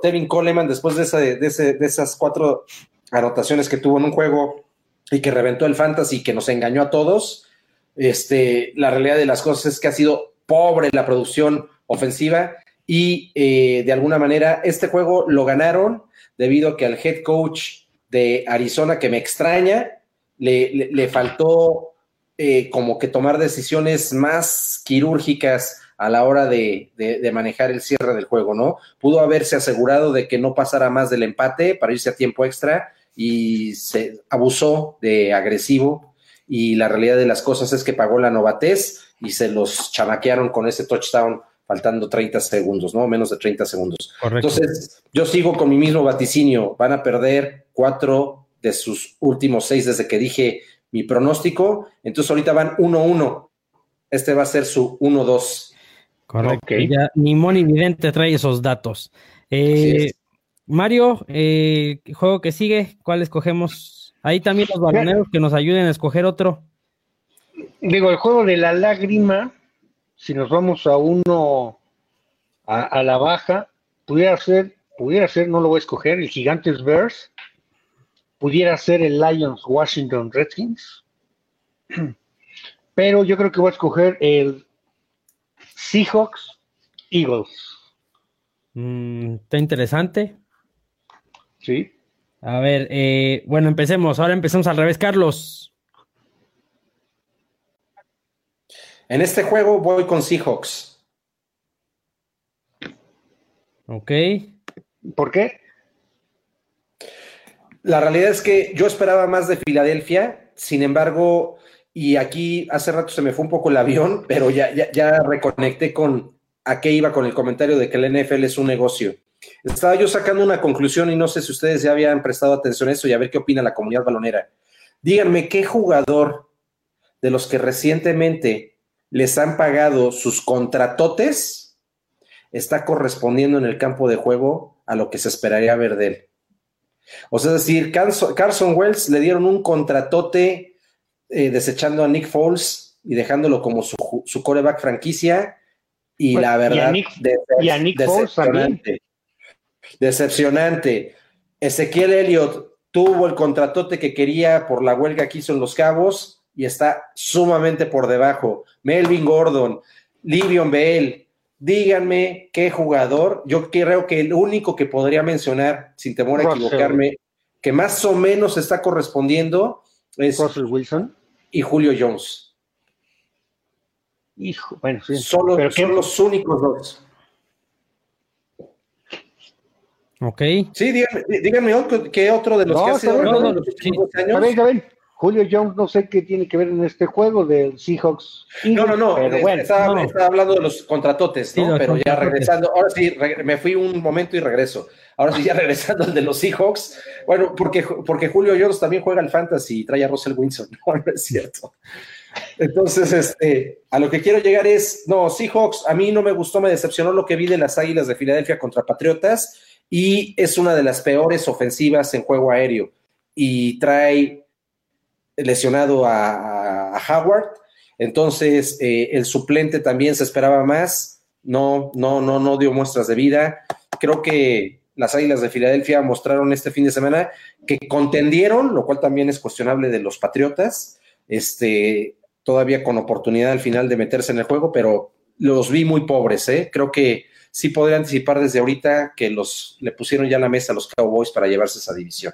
Tevin Coleman, después de, esa, de, de esas cuatro anotaciones que tuvo en un juego y que reventó el fantasy que nos engañó a todos, este, la realidad de las cosas es que ha sido pobre la producción ofensiva y eh, de alguna manera este juego lo ganaron debido a que al head coach de Arizona, que me extraña, le, faltó eh, como que tomar decisiones más quirúrgicas a la hora de, de, manejar el cierre del juego, ¿no? Pudo haberse asegurado de que no pasara más del empate para irse a tiempo extra y se abusó de agresivo y la realidad de las cosas es que pagó la novatez y se los chamaquearon con ese touchdown faltando 30 segundos, ¿no? Menos de 30 segundos. Entonces, yo sigo con mi mismo vaticinio. Van a perder cuatro de sus últimos seis desde que dije mi pronóstico. Entonces ahorita van 1-1. Este va a ser su 1-2. Correcto. Ya, ni Moni Vidente trae esos datos. Eh, Mario, eh, juego que sigue, ¿cuál escogemos? Ahí también los baloneros que nos ayuden a escoger otro. Digo, el juego de la lágrima, si nos vamos a uno a, la baja, pudiera ser, pudiera ser, no lo voy a escoger, el Gigantes Bears, pudiera ser el Lions Washington Redskins, pero yo creo que voy a escoger el Seahawks Eagles. Mm, está interesante. Sí. A ver, eh, bueno, empecemos. Ahora empezamos al revés, Carlos. En este juego voy con Seahawks. Ok. ¿Por qué? La realidad es que yo esperaba más de Filadelfia, sin embargo, y aquí hace rato se me fue un poco el avión, pero ya, ya, ya reconecté con a qué iba con el comentario de que el NFL es un negocio. Estaba yo sacando una conclusión y no sé si ustedes ya habían prestado atención a eso y a ver qué opina la comunidad balonera. Díganme qué jugador de los que recientemente les han pagado sus contratotes está correspondiendo en el campo de juego a lo que se esperaría ver de él. O sea, es decir, Carson Wells le dieron un contratote eh, desechando a Nick Foles y dejándolo como su, su coreback franquicia. Y pues, la verdad, y a Nick, Foles también. Decepcionante. Ezequiel Elliott tuvo el contratote que quería por la huelga que hizo en Los Cabos y está sumamente por debajo. Melvin Gordon, Livion Bell, díganme qué jugador. Yo creo que el único que podría mencionar, sin temor a equivocarme, que más o menos está correspondiendo es Russell Wilson y Julio Jones. Hijo, bueno, sí. Solo, son los únicos dos. Ok. Sí, díganme, ¿qué otro de los que ha sido no, los años? Julio Jones no sé qué tiene que ver en este juego del Seahawks. No, no, no, pero bueno, estaba, hablando de los contratotes, ¿no? pero ya regresando, ahora sí, me fui un momento y regreso. Ahora sí, ya regresando al de los Seahawks, bueno, porque, porque Julio Jones también juega al Fantasy y trae a Russell Wilson, no, no es cierto. Entonces, este, a lo que quiero llegar es, no, Seahawks, a mí no me gustó, me decepcionó lo que vi de las Águilas de Filadelfia contra Patriotas y es una de las peores ofensivas en juego aéreo y trae lesionado a, Howard. Entonces, eh, el suplente también se esperaba más. No, no, no, no dio muestras de vida. Creo que las Águilas de Filadelfia mostraron este fin de semana que contendieron, lo cual también es cuestionable de los Patriotas. Este, todavía con oportunidad al final de meterse en el juego, pero los vi muy pobres, ¿eh? Creo que sí podría anticipar desde ahorita que los le pusieron ya la mesa a los Cowboys para llevarse esa división.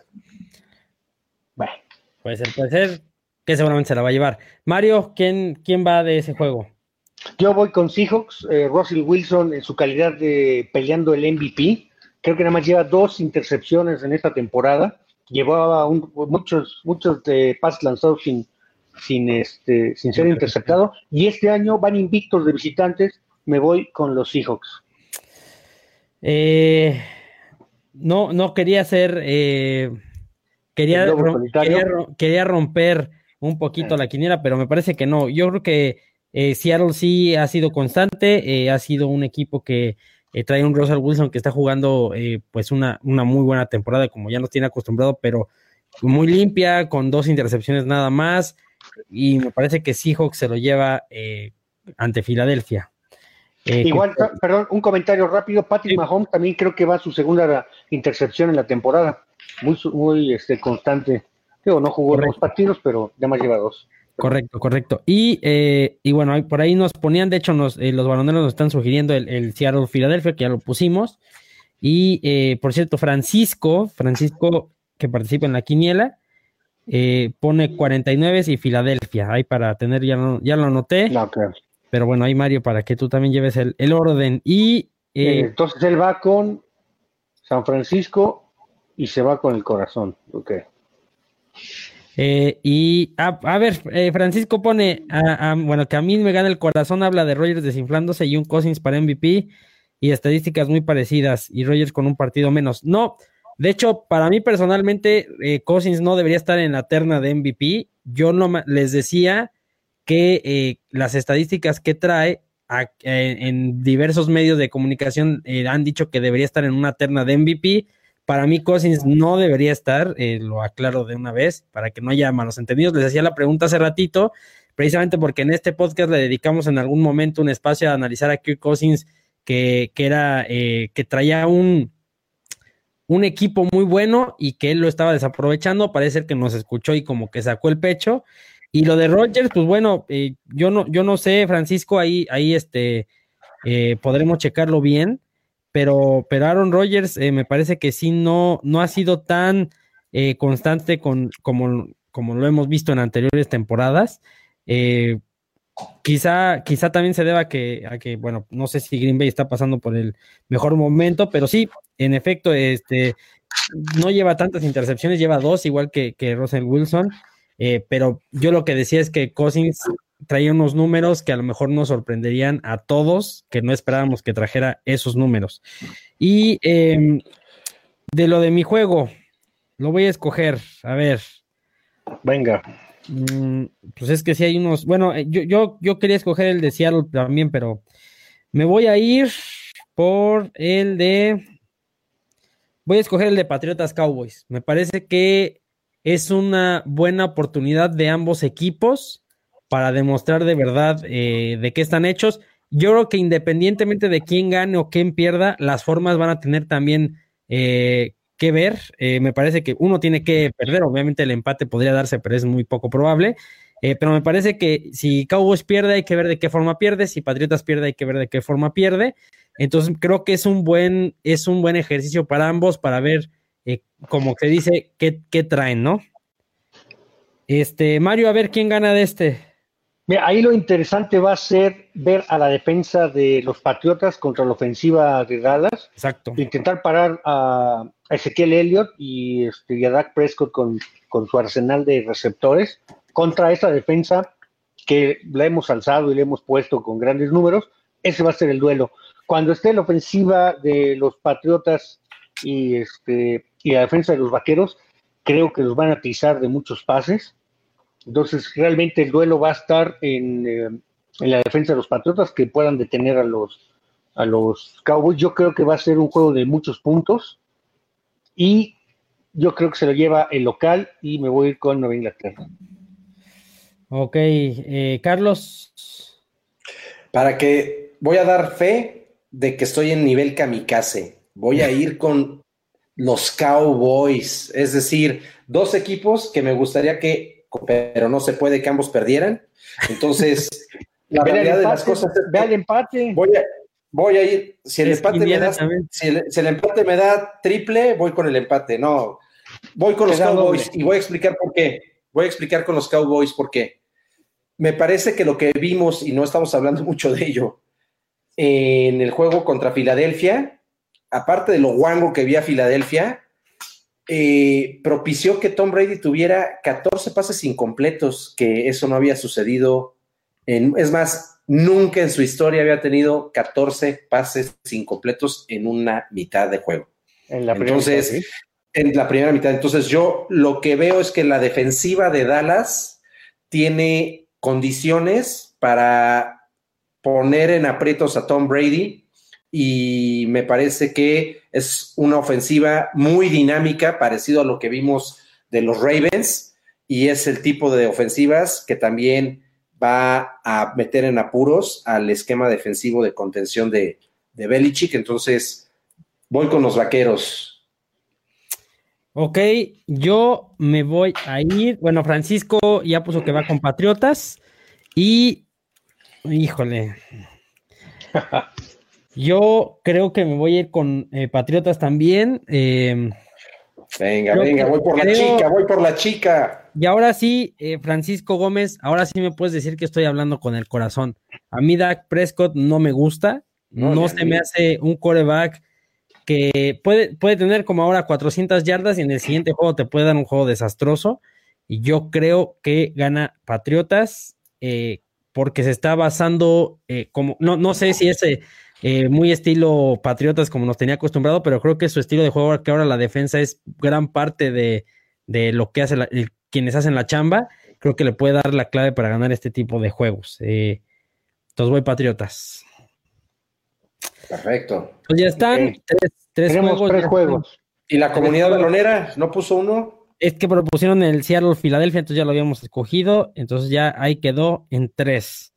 Bueno, puede ser, puede ser que seguramente se la va a llevar. Mario, ¿quién, quién va de ese juego? Yo voy con Seahawks, eh, Russell Wilson en su calidad de peleando el MVP. Creo que nada más lleva dos intercepciones en esta temporada. Llevaba muchos, muchos de pases lanzados sin, sin, este, sin ser interceptado. Y este año van invictos de visitantes. Me voy con los Seahawks. Eh, no, no quería ser, eh, quería, quería, romper un poquito ah. la quiniela, pero me parece que no. Yo creo que eh, Seattle sí ha sido constante, ha sido un equipo que trae un Russell Wilson que está jugando pues una, una muy buena temporada, como ya nos tiene acostumbrado, pero muy limpia, con dos intercepciones nada más, y me parece que Seahawks se lo lleva ante Filadelfia. Eh, Igual, perdón, un comentario rápido. Patrick Mahomes también creo que va a su segunda intercepción en la temporada. Muy, muy este, constante. Digo, no jugó dos partidos, pero ya más lleva dos. Correcto, correcto. Y, eh, y bueno, por ahí nos ponían, de hecho, nos, eh, los baloneros nos están sugiriendo el, el Seattle Philadelphia, que ya lo pusimos. Y por cierto, Francisco, Francisco, que participa en la quiniela, pone 49 y Filadelfia. Ahí para tener, ya, ya lo anoté. No, claro. Pero bueno, ahí Mario, para que tú también lleves el, orden. Y eh, entonces él va con San Francisco y se va con el corazón. Ok. Eh, y a, ver, eh, Francisco pone, bueno, que a mí me gana el corazón, habla de Rogers desinflándose y un Cousins para MVP y estadísticas muy parecidas y Rogers con un partido menos. No, de hecho, para mí personalmente, Cousins no debería estar en la terna de MVP yo no les decía que eh, las estadísticas que trae en diversos medios de comunicación eh, han dicho que debería estar en una terna de MVP. Para mí, Cousins no debería estar, eh, lo aclaro de una vez, para que no haya malos entendidos. Les hacía la pregunta hace ratito, precisamente porque en este podcast le dedicamos en algún momento un espacio a analizar a Kirk Cousins, que, que era, que traía un, un equipo muy bueno y que él lo estaba desaprovechando. Parece que nos escuchó y como que sacó el pecho. Y lo de Rogers, pues bueno, eh, yo no, yo no sé, Francisco, ahí, ahí este, eh, podremos checarlo bien, pero, pero Aaron Rodgers eh, me parece que sí no, no ha sido tan constante con, como, como lo hemos visto en anteriores temporadas. quizá, quizá también se deba a que, a que, bueno, no sé si Green Bay está pasando por el mejor momento, pero sí, en efecto, este, no lleva tantas intercepciones, lleva dos, igual que, que Russell Wilson. Eh, pero yo lo que decía es que Cousins traía unos números que a lo mejor nos sorprenderían a todos, que no esperábamos que trajera esos números. Y em, de lo de mi juego, lo voy a escoger. A ver. Venga. Mm, pues es que si hay unos. Bueno, eh, yo, yo, yo quería escoger el de Seattle también, pero me voy a ir por el de. Voy a escoger el de Patriotas Cowboys. Me parece que es una buena oportunidad de ambos equipos para demostrar de verdad eh, de qué están hechos. Yo creo que independientemente de quién gane o quién pierda, las formas van a tener también eh, que ver. Eh, me parece que uno tiene que perder, obviamente el empate podría darse, pero es muy poco probable. pero me parece que si Cowboys pierde, hay que ver de qué forma pierde. Si Patriotas pierde, hay que ver de qué forma pierde. Entonces creo que es un buen, es un buen ejercicio para ambos para ver eh, como se dice, ¿qué, ¿qué, traen, no? Este, Mario, a ver quién gana de este. Mira, ahí lo interesante va a ser ver a la defensa de los Patriotas contra la ofensiva de Dallas. Exacto. Intentar parar a Ezequiel Elliott y, este, a Dak Prescott con, con su arsenal de receptores contra esa defensa que la hemos alzado y le hemos puesto con grandes números. Ese va a ser el duelo. Cuando esté la ofensiva de los Patriotas y este y la defensa de los vaqueros creo que los van a pisar de muchos pases. Entonces, realmente el duelo va a estar en, eh, en, la defensa de los Patriotas que puedan detener a los, a los Cowboys. Yo creo que va a ser un juego de muchos puntos y yo creo que se lo lleva el local y me voy a ir con Nueva Inglaterra. Ok, eh, Carlos. Para que voy a dar fe de que estoy en nivel kamikaze. Voy a ir con los Cowboys, es decir, dos equipos que me gustaría que, pero no se puede que ambos perdieran. Entonces, la realidad de las cosas ve el empate. Voy a, voy a ir, si el, empate me da, si el, empate me da triple, voy con el empate. No, voy con los Cowboys y voy a explicar por qué. Voy a explicar con los Cowboys por qué. Me parece que lo que vimos, y no estamos hablando mucho de ello, en el juego contra Filadelfia, aparte de lo guango que vi a Filadelfia, eh, propició que Tom Brady tuviera 14 pases incompletos, que eso no había sucedido. En, es más, nunca en su historia había tenido 14 pases incompletos en una mitad de juego. En la Entonces, en la primera mitad. Entonces, yo lo que veo es que la defensiva de Dallas tiene condiciones para poner en aprietos a Tom Brady y me parece que es una ofensiva muy dinámica, parecido a lo que vimos de los Ravens, y es el tipo de ofensivas que también va a meter en apuros al esquema defensivo de contención de, de Belichick. Entonces, voy con los vaqueros. Ok, yo me voy a ir. Bueno, Francisco ya puso que va con Patriotas. Y, híjole, Yo creo que me voy a ir con eh, Patriotas también. Em, venga, venga, voy por la chica, voy por la chica. Y ahora sí, eh, Francisco Gómez, ahora sí me puedes decir que estoy hablando con el corazón. A mí Dak Prescott no me gusta, no, se me hace un coreback que puede, puede tener como ahora 400 yardas y en el siguiente juego te puede dar un juego desastroso. Y yo creo que gana Patriotas eh, porque se está basando como, no, no sé si ese eh, muy estilo Patriotas como nos tenía acostumbrado, pero creo que su estilo de juego, que ahora la defensa es gran parte de, lo que hace quienes hacen la chamba. creo que le puede dar la clave para ganar este tipo de juegos. Eh, entonces voy Patriotas. Perfecto. Pues ya están tres, juegos. Tres juegos. ¿Y la comunidad balonera no puso uno? Es que propusieron el Seattle Filadelfia, entonces ya lo habíamos escogido, entonces ya ahí quedó en tres.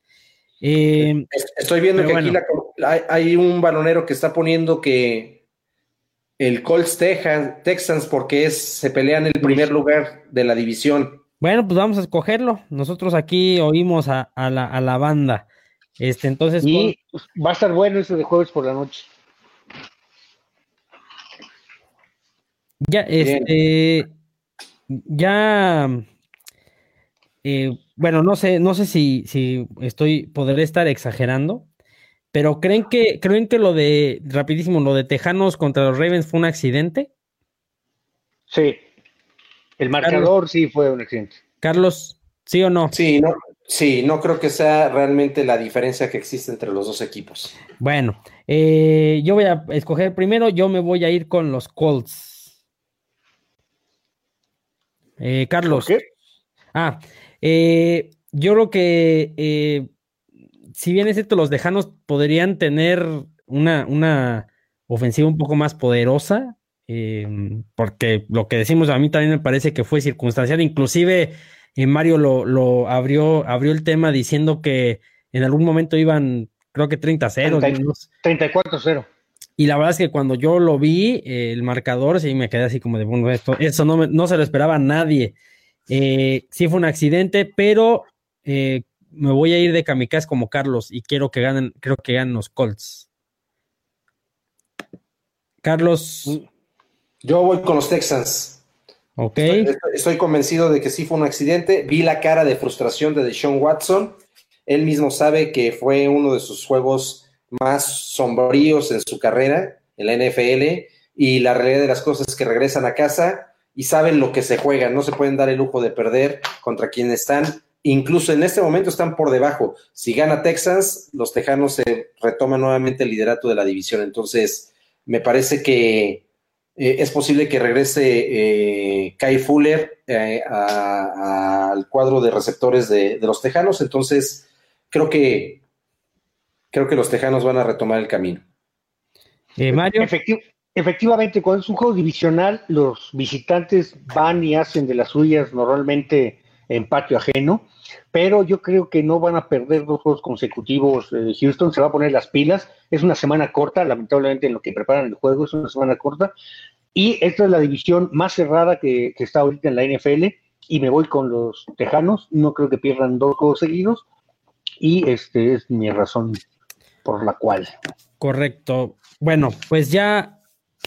Eh, estoy viendo que aquí hay, un balonero que está poniendo que el Colts Texans, porque es, se pelean el primer lugar de la división. Bueno, pues vamos a escogerlo. Nosotros aquí oímos a, la, banda. Este, entonces. Y va a estar bueno eso de jueves por la noche. Ya, este, ya, eh, bueno, no sé, no sé si, si estoy, podré estar exagerando, pero ¿creen que, creen que lo de, rapidísimo, lo de Tejanos contra los Ravens fue un accidente? Sí, el marcador sí fue un accidente. Carlos, ¿sí o no? Sí, no, sí, no creo que sea realmente la diferencia que existe entre los dos equipos. Bueno, eh, yo voy a escoger primero, yo me voy a ir con los Colts. Eh, Carlos. ¿Qué? Ah, eh, yo creo que eh, si bien es cierto, los dejanos podrían tener una, una ofensiva un poco más poderosa, porque lo que decimos a mí también me parece que fue circunstancial, inclusive Mario lo, lo, abrió, abrió el tema diciendo que en algún momento iban, creo que 30-0. 34-0. Y la verdad es que cuando yo lo vi, eh, el marcador, sí me quedé así como de, bueno, esto, eso no, no se lo esperaba a nadie. Eh, sí fue un accidente, pero eh, me voy a ir de kamikaze como Carlos y quiero que ganen, creo que ganen los Colts. Carlos. Yo voy con los Texans. Ok. Estoy, convencido de que sí fue un accidente. Vi la cara de frustración de Deshaun Watson. Él mismo sabe que fue uno de sus juegos más sombríos en su carrera en la NFL y la realidad de las cosas es que regresan a casa y saben lo que se juegan, no se pueden dar el lujo de perder contra quienes están, incluso en este momento están por debajo. Si gana Texas, los Tejanos se retoman nuevamente el liderato de la división, entonces me parece que eh, es posible que regrese eh, Kai Fuller eh, al cuadro de receptores de, de los Tejanos, entonces creo que creo que los Tejanos van a retomar el camino. Eh, Mario. efectivamente, cuando es un juego divisional, los visitantes van y hacen de las suyas normalmente en patio ajeno, pero yo creo que no van a perder dos juegos consecutivos. Eh, Houston se va a poner las pilas. Es una semana corta, lamentablemente en lo que preparan el juego es una semana corta. Y esta es la división más cerrada que, está ahorita en la NFL. Y me voy con los Tejanos. No creo que pierdan dos juegos seguidos. Y este es mi razón por la cual. Correcto. Bueno, pues ya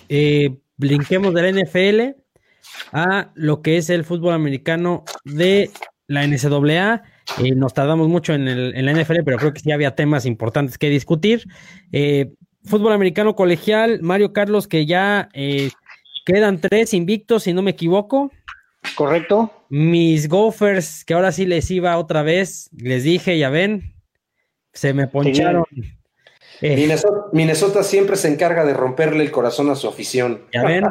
eh, brinquemos de la NFL a lo que es el fútbol americano de la NCAA. Eh, nos tardamos mucho en, el, en, la NFL, pero creo que sí había temas importantes que discutir. Eh, fútbol americano colegial, Mario Carlos, que ya eh, quedan tres invictos, si no me equivoco. Correcto. Mis Gophers, que ahora sí les iba otra vez, les dije, ya ven, se me poncharon. Eh. Minnesota, siempre se encarga de romperle el corazón a su afición. Ya ven,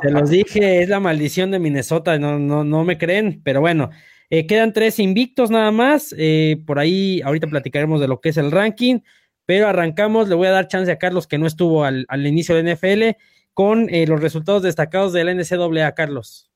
se los dije, es la maldición de Minnesota, no, no, no me creen, pero bueno, eh, quedan tres invictos nada más. Eh, por ahí ahorita platicaremos de lo que es el ranking, pero arrancamos. Le voy a dar chance a Carlos que no estuvo al, inicio de NFL con los resultados destacados de la NCAA, Carlos.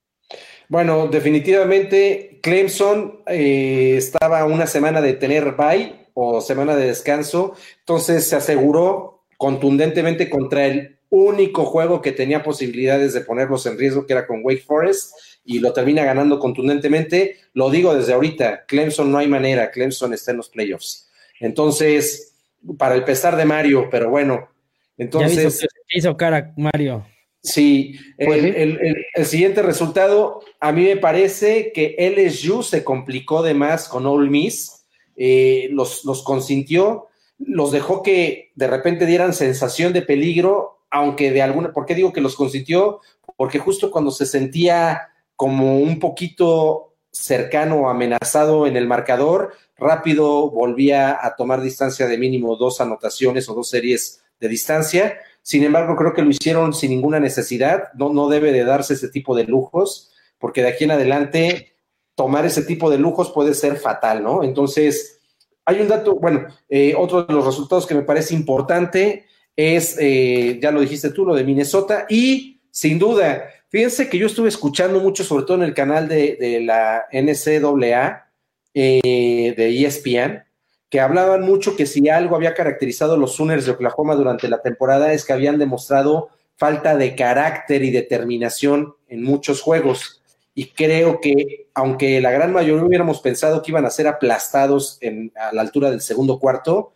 Bueno, definitivamente Clemson estaba una semana de tener bye o semana de descanso. Entonces se aseguró contundentemente contra el único juego que tenía posibilidades de ponerlos en riesgo, que era con Wake Forest, y lo termina ganando contundentemente. Lo digo desde ahorita, Clemson no hay manera, Clemson está en los playoffs. Entonces, para el pesar de Mario, pero bueno, entonces... hizo, cara Mario? Sí, pues el, el, siguiente resultado, a mí me parece que LSU se complicó de más con Ole Miss eh, los, los consintió, los dejó que de repente dieran sensación de peligro, aunque de alguna, ¿por qué digo que los consintió? Porque justo cuando se sentía como un poquito cercano o amenazado en el marcador, rápido volvía a tomar distancia de mínimo dos anotaciones o dos series de distancia. Sin embargo, creo que lo hicieron sin ninguna necesidad. No, no debe de darse ese tipo de lujos, porque de aquí en adelante tomar ese tipo de lujos puede ser fatal, ¿no? Entonces, hay un dato, bueno, eh, otro de los resultados que me parece importante es, eh, ya lo dijiste tú, lo de Minnesota, y sin duda, fíjense que yo estuve escuchando mucho, sobre todo en el canal de, la NCAA, eh, de ESPN, que hablaban mucho que si algo había caracterizado a los Sooners de Oklahoma durante la temporada es que habían demostrado falta de carácter y determinación en muchos juegos. Y creo que, aunque la gran mayoría hubiéramos pensado que iban a ser aplastados a la altura del segundo cuarto,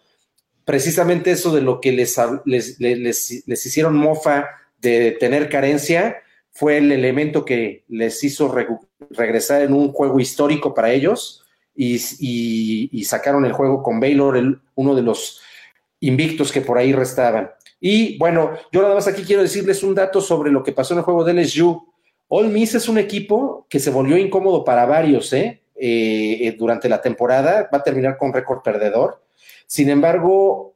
precisamente eso de lo que les, les, hicieron mofa de tener carencia fue el elemento que les hizo regresar en un juego histórico para ellos y, sacaron el juego con Baylor, uno de los invictos que por ahí restaban. Y bueno, yo nada más aquí quiero decirles un dato sobre lo que pasó en el juego de LSU. All Miss es un equipo que se volvió incómodo para varios ¿eh? Eh, eh, durante la temporada, va a terminar con récord perdedor. Sin embargo,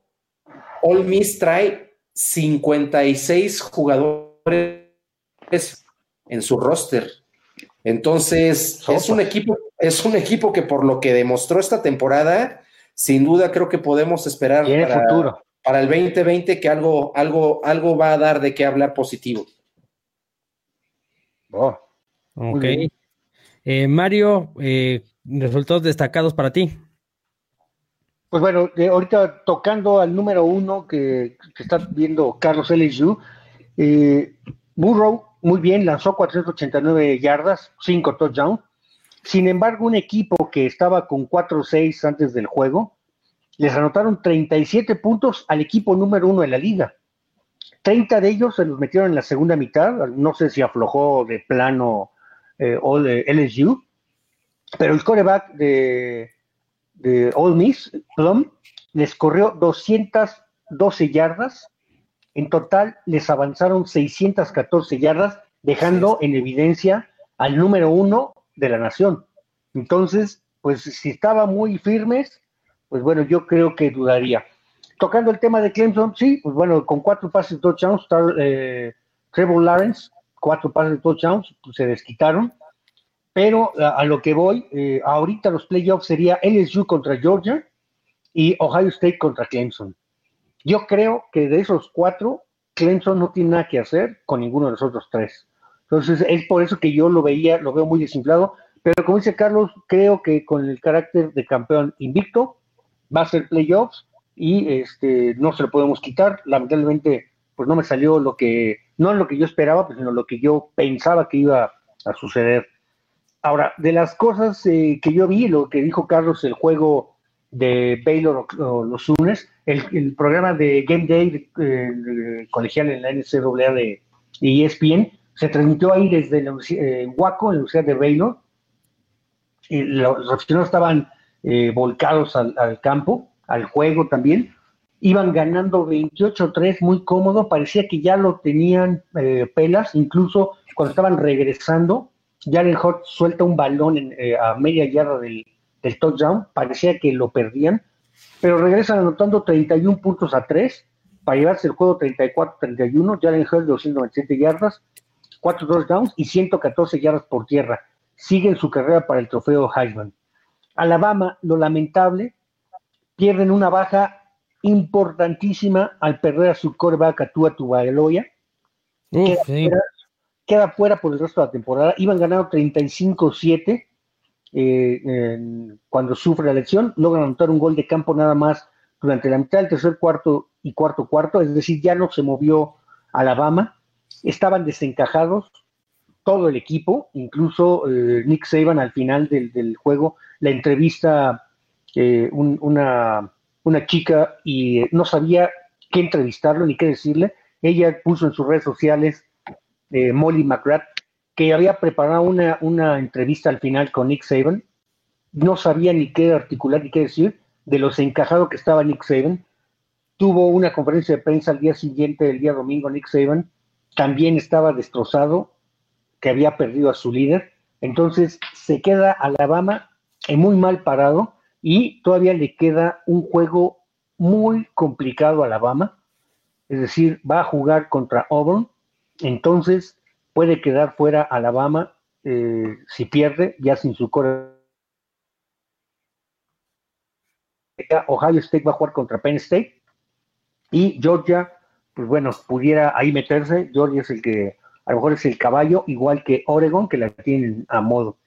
All Miss trae 56 jugadores en su roster. Entonces, es un equipo, es un equipo que por lo que demostró esta temporada, sin duda creo que podemos esperar para, futuro. para el 2020 que algo, algo, algo va a dar de qué hablar positivo. Oh, ok. Eh, Mario, eh, resultados destacados para ti. Pues bueno, ahorita tocando al número uno que, está viendo Carlos LSU, eh, Burrow muy bien, lanzó 489 yardas, 5 touchdowns. Sin embargo, un equipo que estaba con 4-6 antes del juego, les anotaron 37 puntos al equipo número uno de la liga. 30 de ellos se los metieron en la segunda mitad, no sé si aflojó de plano eh, LSU, pero el coreback de, de All Miss, Plum, les corrió 212 yardas en total les avanzaron 614 yardas, dejando en evidencia al número uno de la nación. Entonces, pues si estaba muy firmes, pues bueno, yo creo que dudaría. Tocando el tema de Clemson, sí, pues bueno, con cuatro pases de touchdowns, eh, Trevor Lawrence, cuatro pases de touchdowns, pues se desquitaron. Pero a, lo que voy, eh, ahorita los playoffs sería LSU contra Georgia y Ohio State contra Clemson. Yo creo que de esos cuatro, Clemson no tiene nada que hacer con ninguno de los otros tres. Entonces, es por eso que yo lo veía, lo veo muy desinflado. Pero como dice Carlos, creo que con el carácter de campeón invicto, va a ser playoffs y este no se lo podemos quitar. Lamentablemente, pues no me salió lo que, no lo que yo esperaba, pues, sino lo que yo pensaba que iba a suceder. Ahora, de las cosas eh, que yo vi, lo que dijo Carlos, el juego de Baylor los Sooners, el, programa de Game Day eh, colegial en la NCAA de, ESPN se transmitió ahí desde la, eh, Waco, en la Universidad de Baylor. Y los aficionados estaban eh, volcados al, campo, al juego también. Iban ganando 28-3 muy cómodo, parecía que ya lo tenían pelas, incluso cuando estaban regresando, Jaren Hort suelta un balón a media yarda del, del touchdown, parecía que lo perdían, pero regresan anotando 31 puntos a 3 para llevarse el juego 34-31. Jalen Hurd 297 yardas, 4 touchdowns y 114 yardas por tierra. Siguen su carrera para el trofeo Heisman. Alabama, lo lamentable, pierden una baja importantísima al perder a su coreback a Tua Tubaloya. Queda, queda, fuera por el resto de la temporada. Iban ganando 35-7 eh, cuando sufre la elección, logran anotar un gol de campo nada más durante la mitad del tercer cuarto y cuarto cuarto, es decir, ya no se movió Alabama, estaban desencajados todo el equipo, incluso eh, Nick Saban al final del, juego, la entrevista eh, una, una chica y no sabía qué entrevistarlo ni qué decirle, ella puso en sus redes sociales, Molly McGrath, que había preparado una, una entrevista al final con Nick Saban, no sabía ni qué articular ni qué decir de los encajados que estaba Nick Saban. Tuvo una conferencia de prensa al día siguiente, el día domingo, Nick Saban, también estaba destrozado, que había perdido a su líder. Entonces se queda Alabama muy mal parado y todavía le queda un juego muy complicado a Alabama. Es decir, va a jugar contra Auburn. Entonces puede quedar fuera Alabama eh, si pierde, ya sin su core. Ohio State va a jugar contra Penn State y Georgia, pues bueno, pudiera ahí meterse. Georgia es el que a lo mejor es el caballo, igual que Oregon, que la tienen a modo.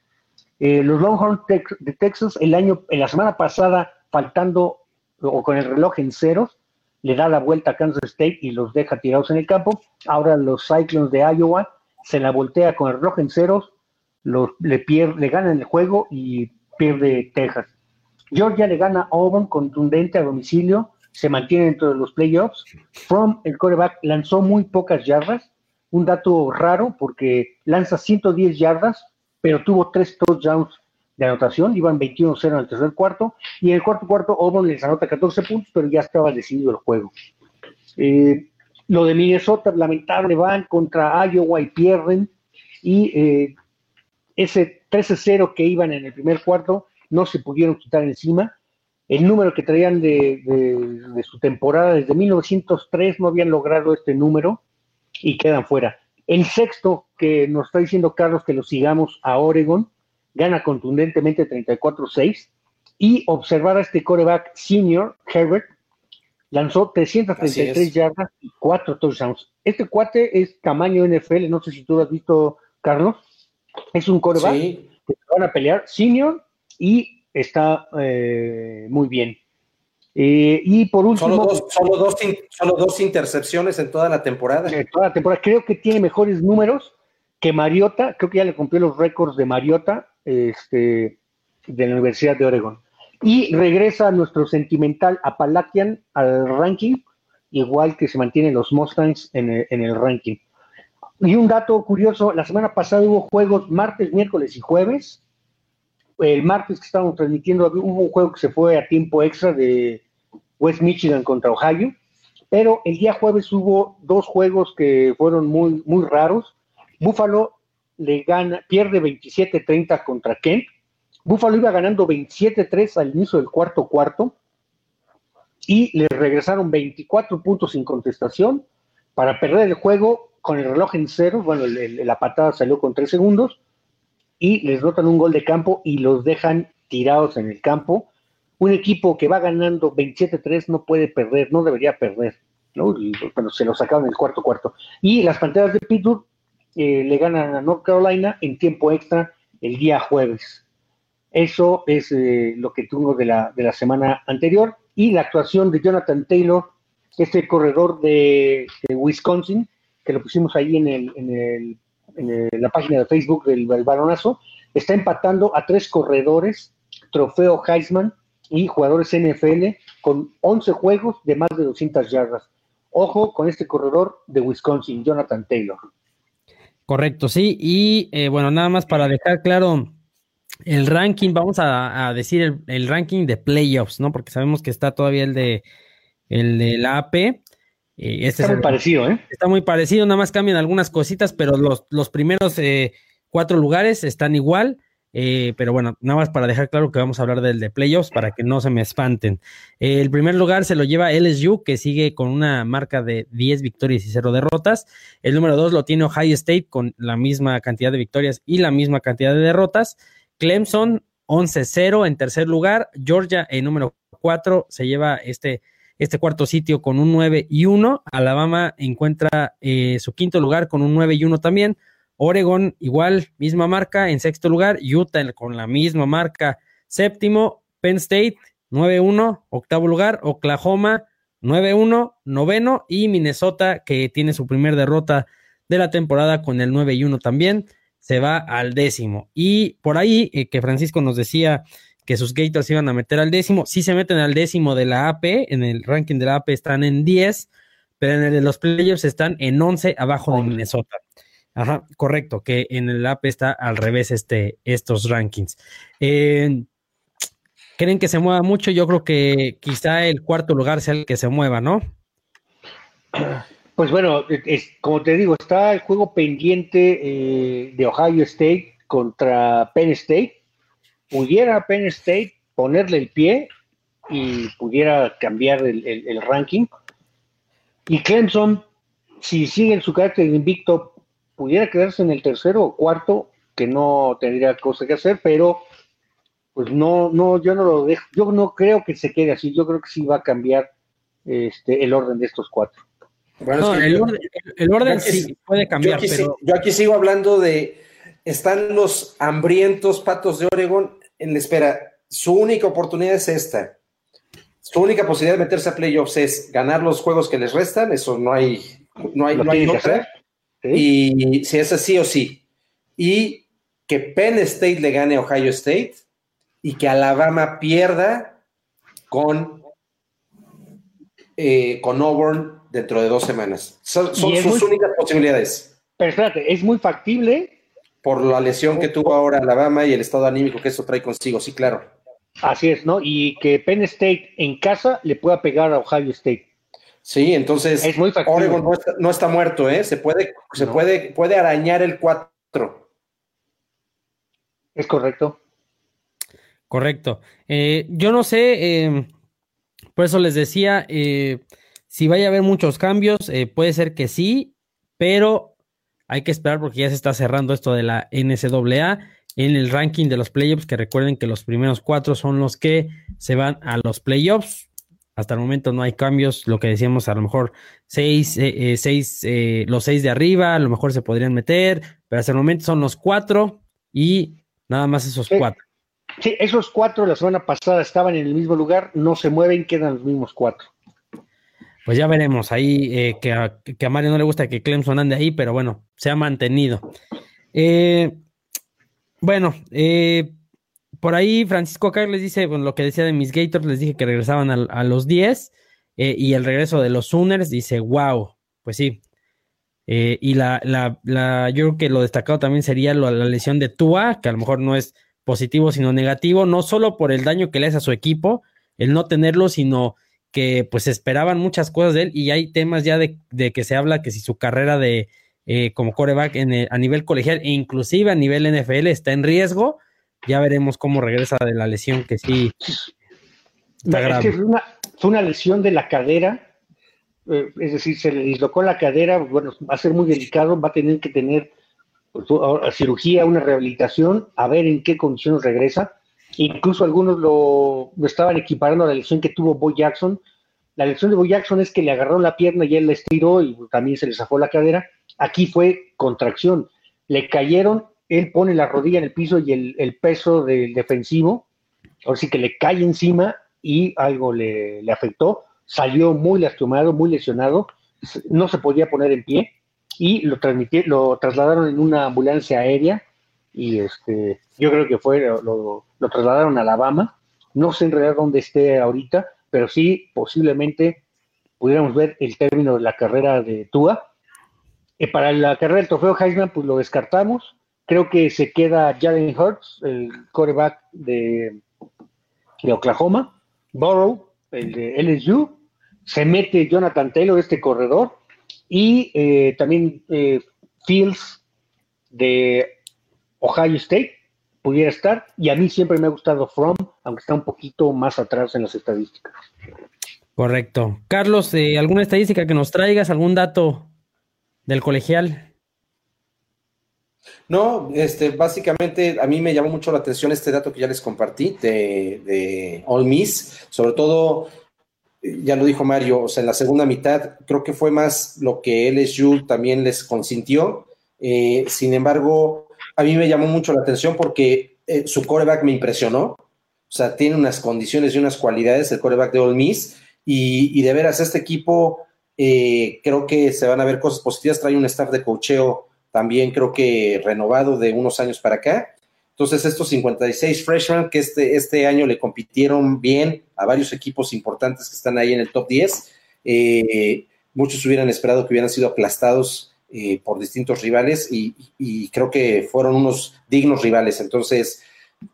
Eh, los Longhorns de Texas, el año, en la semana pasada, faltando o con el reloj en ceros, le da la vuelta a Kansas State y los deja tirados en el campo. Ahora los Cyclones de Iowa se la voltea con el reloj en ceros, los, le, pierde, le ganan el juego y pierde Texas. Georgia le gana a Auburn contundente a domicilio, se mantiene dentro de los playoffs. From, el quarterback, lanzó muy pocas yardas, un dato raro porque lanza 110 yardas, pero tuvo tres touchdowns de anotación, iban 21-0 en el tercer cuarto, y en el cuarto cuarto Auburn les anota 14 puntos, pero ya estaba decidido el juego. Eh, lo de Minnesota, lamentable, van contra Iowa y pierden, y eh, ese 13-0 que iban en el primer cuarto no se pudieron quitar encima. El número que traían de, de su temporada desde 1903 no habían logrado este número y quedan fuera. El sexto que nos está diciendo Carlos que lo sigamos a Oregon, gana contundentemente 34-6 y observar a este coreback senior, Herbert, lanzó 333 yardas y 4 touchdowns. Este cuate es tamaño NFL, no sé si tú lo has visto, Carlos. Es un coreback que van a pelear senior y está eh, muy bien. Eh, y por último. Solo dos, solo, dos, intercepciones en toda la temporada. En toda la temporada. Creo que tiene mejores números que Mariota. Creo que ya le cumplió los récords de Mariota este, de la Universidad de Oregon. Y regresa nuestro sentimental Apalachian al ranking, igual que se mantienen los Mustangs en el, en el ranking. Y un dato curioso: la semana pasada hubo juegos martes, miércoles y jueves el martes que estábamos transmitiendo hubo un juego que se fue a tiempo extra de West Michigan contra Ohio, pero el día jueves hubo dos juegos que fueron muy, muy raros. Buffalo le gana, pierde 27-30 contra Kent. Buffalo iba ganando 27-3 al inicio del cuarto cuarto y le regresaron 24 puntos sin contestación para perder el juego con el reloj en cero. Bueno, la patada salió con tres segundos y les rotan un gol de campo y los dejan tirados en el campo. Un equipo que va ganando 27-3 no puede perder, no debería perder, ¿no? bueno, se lo sacaron el cuarto cuarto. Y las Panteras de Pittsburgh eh, le ganan a North Carolina en tiempo extra el día jueves. Eso es eh, lo que tuvo de la, de la semana anterior. Y la actuación de Jonathan Taylor, este corredor de, Wisconsin, que lo pusimos ahí en el en la página de Facebook del, del Baronazo, está empatando a tres corredores, trofeo Heisman y jugadores NFL con 11 juegos de más de 200 yardas. Ojo con este corredor de Wisconsin, Jonathan Taylor. Correcto, sí. Y eh, bueno, nada más para dejar claro el ranking, vamos a, decir el, ranking de playoffs, ¿no? Porque sabemos que está todavía el de el de la AP. Eh, este está muy parecido, ¿eh? Está muy parecido, nada más cambian algunas cositas, pero los, los primeros eh, cuatro lugares están igual. Eh, pero bueno, nada más para dejar claro que vamos a hablar del de playoffs para que no se me espanten. el primer lugar se lo lleva LSU, que sigue con una marca de 10 victorias y 0 derrotas. El número 2 lo tiene Ohio State con la misma cantidad de victorias y la misma cantidad de derrotas. Clemson 11-0 en tercer lugar. Georgia en número 4 se lleva este este cuarto sitio con un 9 y 1. Alabama encuentra eh, su quinto lugar con un 9 y 1 también. Oregon igual, misma marca en sexto lugar. Utah con la misma marca séptimo. Penn State 9-1, octavo lugar. Oklahoma 9-1, noveno. Y Minnesota que tiene su primer derrota de la temporada con el 9 y 1 también. Se va al décimo. Y por ahí eh, que Francisco nos decía que sus Gators iban a meter al décimo. Sí se meten al décimo de la AP, en el ranking de la AP están en 10, pero en el de los playoffs están en 11 abajo de Minnesota. Ajá, correcto, que en el AP está al revés este, estos rankings. Eh, ¿Creen que se mueva mucho? Yo creo que quizá el cuarto lugar sea el que se mueva, ¿no? Pues bueno, es, como te digo, está el juego pendiente eh, de Ohio State contra Penn State pudiera Penn State ponerle el pie y pudiera cambiar el, ranking. Y Clemson, si sigue en su carácter invicto, pudiera quedarse en el tercero o cuarto que no tendría cosa que hacer, pero pues no, no, yo no lo dejo, yo no creo que se quede así, yo creo que sí va a cambiar este, el orden de estos cuattos. Bueno, el, orden, sí puede cambiar. Yo aquí, sigo hablando de, están los hambrientos patos de Oregon en la espera. Su única oportunidad es esta. Su única posibilidad de meterse a playoffs es ganar los juegos que les restan, eso no hay, no hay, no hay otra. Y si es así o sí. Y que Penn State le gane a Ohio State y que Alabama pierda con, eh, con Auburn dentro de dos semanas. Son, sus únicas posibilidades. Pero espérate, es muy factible. Por la lesión que tuvo ahora Alabama y el estado anímico que eso trae consigo, sí, claro. Así es, ¿no? Y que Penn State en casa le pueda pegar a Ohio State. Sí, entonces es muy Oregon no está, muerto, ¿eh? Se puede, se puede, puede arañar el 4. Es correcto. Correcto. Eh, yo no sé, eh, por eso les decía, eh, si vaya a haber muchos cambios, eh, puede ser que sí, pero hay que esperar porque ya se está cerrando esto de la NCAA en el ranking de los playoffs, que recuerden que los primeros cuatro son los que se van a los playoffs. Hasta el momento no hay cambios, lo que decíamos, a lo mejor seis, eh, eh, seis los seis de arriba, a lo mejor se podrían meter, pero hasta el momento son los cuatro y nada más esos cuatro. Sí, esos cuatro la semana pasada estaban en el mismo lugar, no se mueven, quedan los mismos cuatro. Pues ya veremos ahí eh, que, a, Mario no le gusta que Clemson ande ahí, pero bueno, se ha mantenido. Eh, bueno, eh, por ahí Francisco Carlos les dice, bueno, lo que decía de mis Gators, les dije que regresaban a, los 10 y el regreso de los Sooners, dice, wow, pues sí. y la, la, la, yo creo que lo destacado también sería la lesión de Tua, que a lo mejor no es positivo, sino negativo, no solo por el daño que le hace a su equipo, el no tenerlo, sino que pues esperaban muchas cosas de él y hay temas ya de, que se habla que si su carrera de eh, como coreback en, a nivel colegial e inclusive a nivel NFL está en riesgo, ya veremos cómo regresa de la lesión que sí está Es fue, una, lesión de la cadera, eh, es decir, se le dislocó la cadera, bueno, va a ser muy delicado, va a tener que tener cirugía, una rehabilitación, a ver en qué condiciones regresa Incluso algunos lo, estaban equiparando a la lesión que tuvo Boy Jackson. La lesión de Boy Jackson es que le agarró la pierna y él la estiró y también se le zafó la cadera. Aquí fue contracción. Le cayeron, él pone la rodilla en el piso y el, peso del defensivo, ahora sí que le cae encima y algo le, le afectó. Salió muy lastimado, muy lesionado, no se podía poner en pie y lo, lo trasladaron en una ambulancia aérea y este, yo creo que fue, lo, trasladaron a Alabama, no sé en realidad dónde esté ahorita, pero sí posiblemente pudiéramos ver el término de la carrera de Tua. Eh, para la carrera del trofeo Heisman, pues lo descartamos. Creo que se queda Jalen Hurts, el de, de Oklahoma, Burrow, el de LSU, se mete Jonathan Taylor, este corredor, y eh, también eh, Fields de Ohio State pudiera estar, y a mí siempre me ha gustado From, aunque está un poquito más atrás en las estadísticas. Correcto. Carlos, eh, ¿alguna estadística que nos traigas? ¿Algún dato del colegial? No, este, básicamente a mí me llamó mucho la atención este dato que ya les compartí de, de All Miss, sobre todo, ya lo dijo Mario, o sea, en la segunda mitad creo que fue más lo que LSU también les consintió. Eh, sin embargo, a mí me llamó mucho la atención porque eh, su coreback me impresionó. O sea, tiene unas condiciones y unas cualidades el coreback de Ole Miss. Y, de veras, este equipo eh, creo que se van a ver cosas positivas. Trae un staff de cocheo también, creo que renovado de unos años para acá. Entonces, estos 56 freshmen que este, este año le compitieron bien a varios equipos importantes que están ahí en el top 10, eh, muchos hubieran esperado que hubieran sido aplastados eh, por distintos rivales y, creo que fueron unos dignos rivales. Entonces,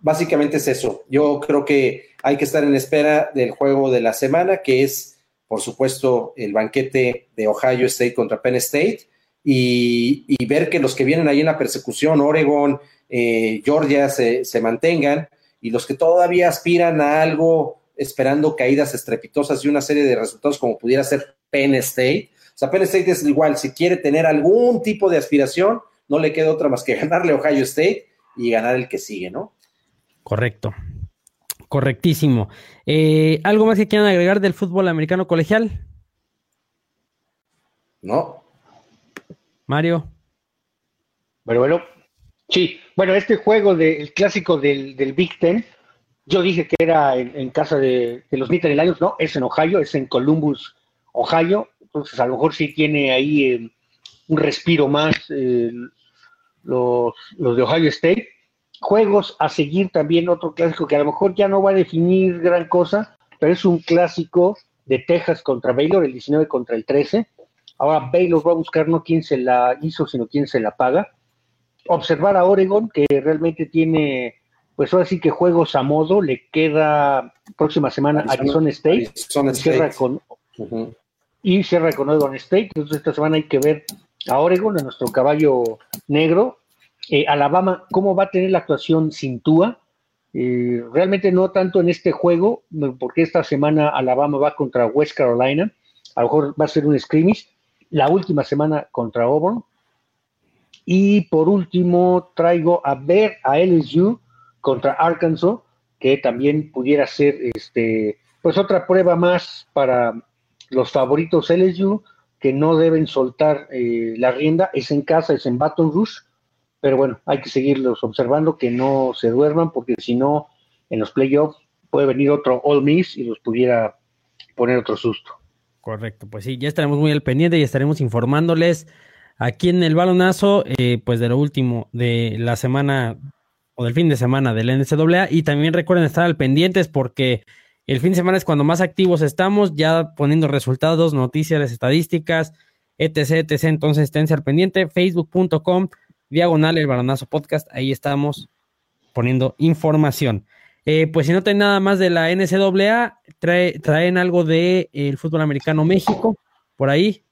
básicamente es eso. Yo creo que hay que estar en espera del juego de la semana, que es, por supuesto, el banquete de Ohio State contra Penn State y, ver que los que vienen ahí en la persecución, Oregon, eh, Georgia, se, se mantengan y los que todavía aspiran a algo esperando caídas estrepitosas y una serie de resultados como pudiera ser Penn State, sea, Penn State es igual, si quiere tener algún tipo de aspiración, no le queda otra más que ganarle a Ohio State y ganar el que sigue, ¿no? Correcto. Correctísimo. Eh, ¿Algo más que quieran agregar del fútbol americano colegial? No. Mario. Bueno, bueno. Sí, bueno, este juego del clásico del, Big Ten, yo dije que era en, casa de, los Nittany Lions, no, es en Ohio, es en Columbus, Ohio, entonces a lo mejor sí tiene ahí eh, un respiro más eh, los, los de Ohio State. Juegos a seguir también otro clásico que a lo mejor ya no va a definir gran cosa, pero es un clásico de Texas contra Baylor, el 19 contra el 13. Ahora Baylor va a buscar no quién se la hizo, sino quién se la paga. Observar a Oregon, que realmente tiene, pues ahora sí que juegos a modo, le queda próxima semana Arizona, State, Cierra con, y cierra con Oregon State. Entonces esta semana hay que ver a Oregon, a nuestro caballo negro. Eh, Alabama, ¿cómo va a tener la actuación sin Tua? Eh, realmente no tanto en este juego, porque esta semana Alabama va contra West Carolina. A lo mejor va a ser un scrimmage. La última semana contra Auburn. Y por último, traigo a ver a LSU contra Arkansas, que también pudiera ser este, pues otra prueba más para los favoritos LSU que no deben soltar eh, la rienda, es en casa, es en Baton Rouge, pero bueno, hay que seguirlos observando, que no se duerman, porque si no, en los playoffs puede venir otro All Miss y los pudiera poner otro susto. Correcto, pues sí, ya estaremos muy al pendiente y estaremos informándoles aquí en el balonazo, eh, pues de lo último de la semana o del fin de semana del NCAA y también recuerden estar al pendientes porque el fin de semana es cuando más activos estamos, ya poniendo resultados, noticias, estadísticas, etc, etc. Entonces, esténse al pendiente, facebook.com, diagonal el balonazo podcast, ahí estamos poniendo información. Eh, pues si no tienen nada más de la NCAA, traen algo de el fútbol americano México, por ahí.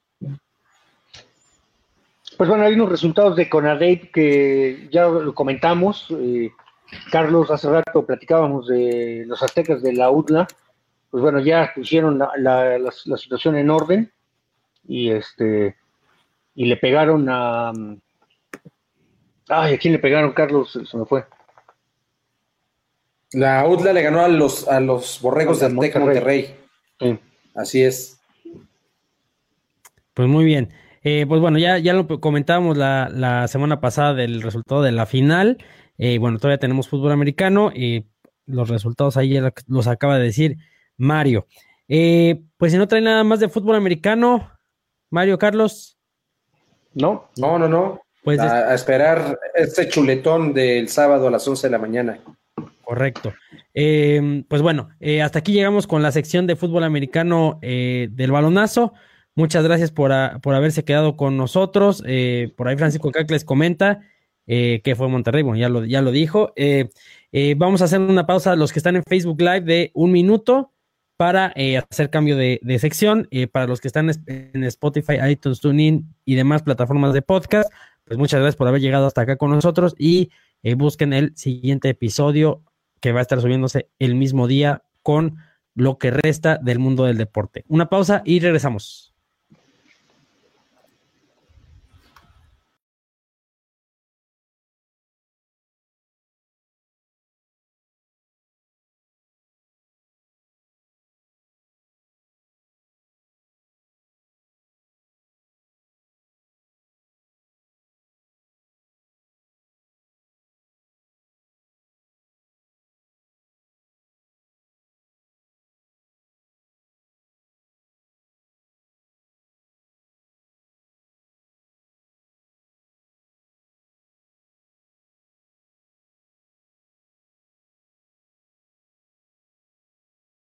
Pues bueno, hay unos resultados de Conadep que ya lo comentamos. Eh, Carlos, hace rato platicábamos de los aztecas de la UDLA, pues bueno, ya pusieron la, situación en orden y este y le pegaron a ay, ¿a quién le pegaron, Carlos? Se me fue. La UDLA le ganó a los a los borregos de Azteca Monterrey. Así es. Pues muy bien. Eh, pues bueno, ya, ya lo comentábamos la, la semana pasada del resultado de la final. Eh, bueno, todavía tenemos fútbol americano y los resultados ahí los acaba de decir Mario. Eh, pues si no trae nada más de fútbol americano, Mario Carlos. No, no, no, no. Pues a, esperar este chuletón del sábado a las 11 de la mañana. Correcto. Eh, pues bueno, hasta aquí llegamos con la sección de fútbol americano del balonazo. Muchas gracias por, por haberse quedado con nosotros. por ahí Francisco Cacles comenta eh, que fue Monterrey, bueno, ya lo, ya lo dijo. Eh, eh, vamos a hacer una pausa, los que están en Facebook Live, de un minuto para hacer cambio de, sección. para los que están en Spotify, iTunes, TuneIn y demás plataformas de podcast, pues muchas gracias por haber llegado hasta acá con nosotros y busquen el siguiente episodio que va a estar subiéndose el mismo día con lo que resta del mundo del deporte. Una pausa y regresamos.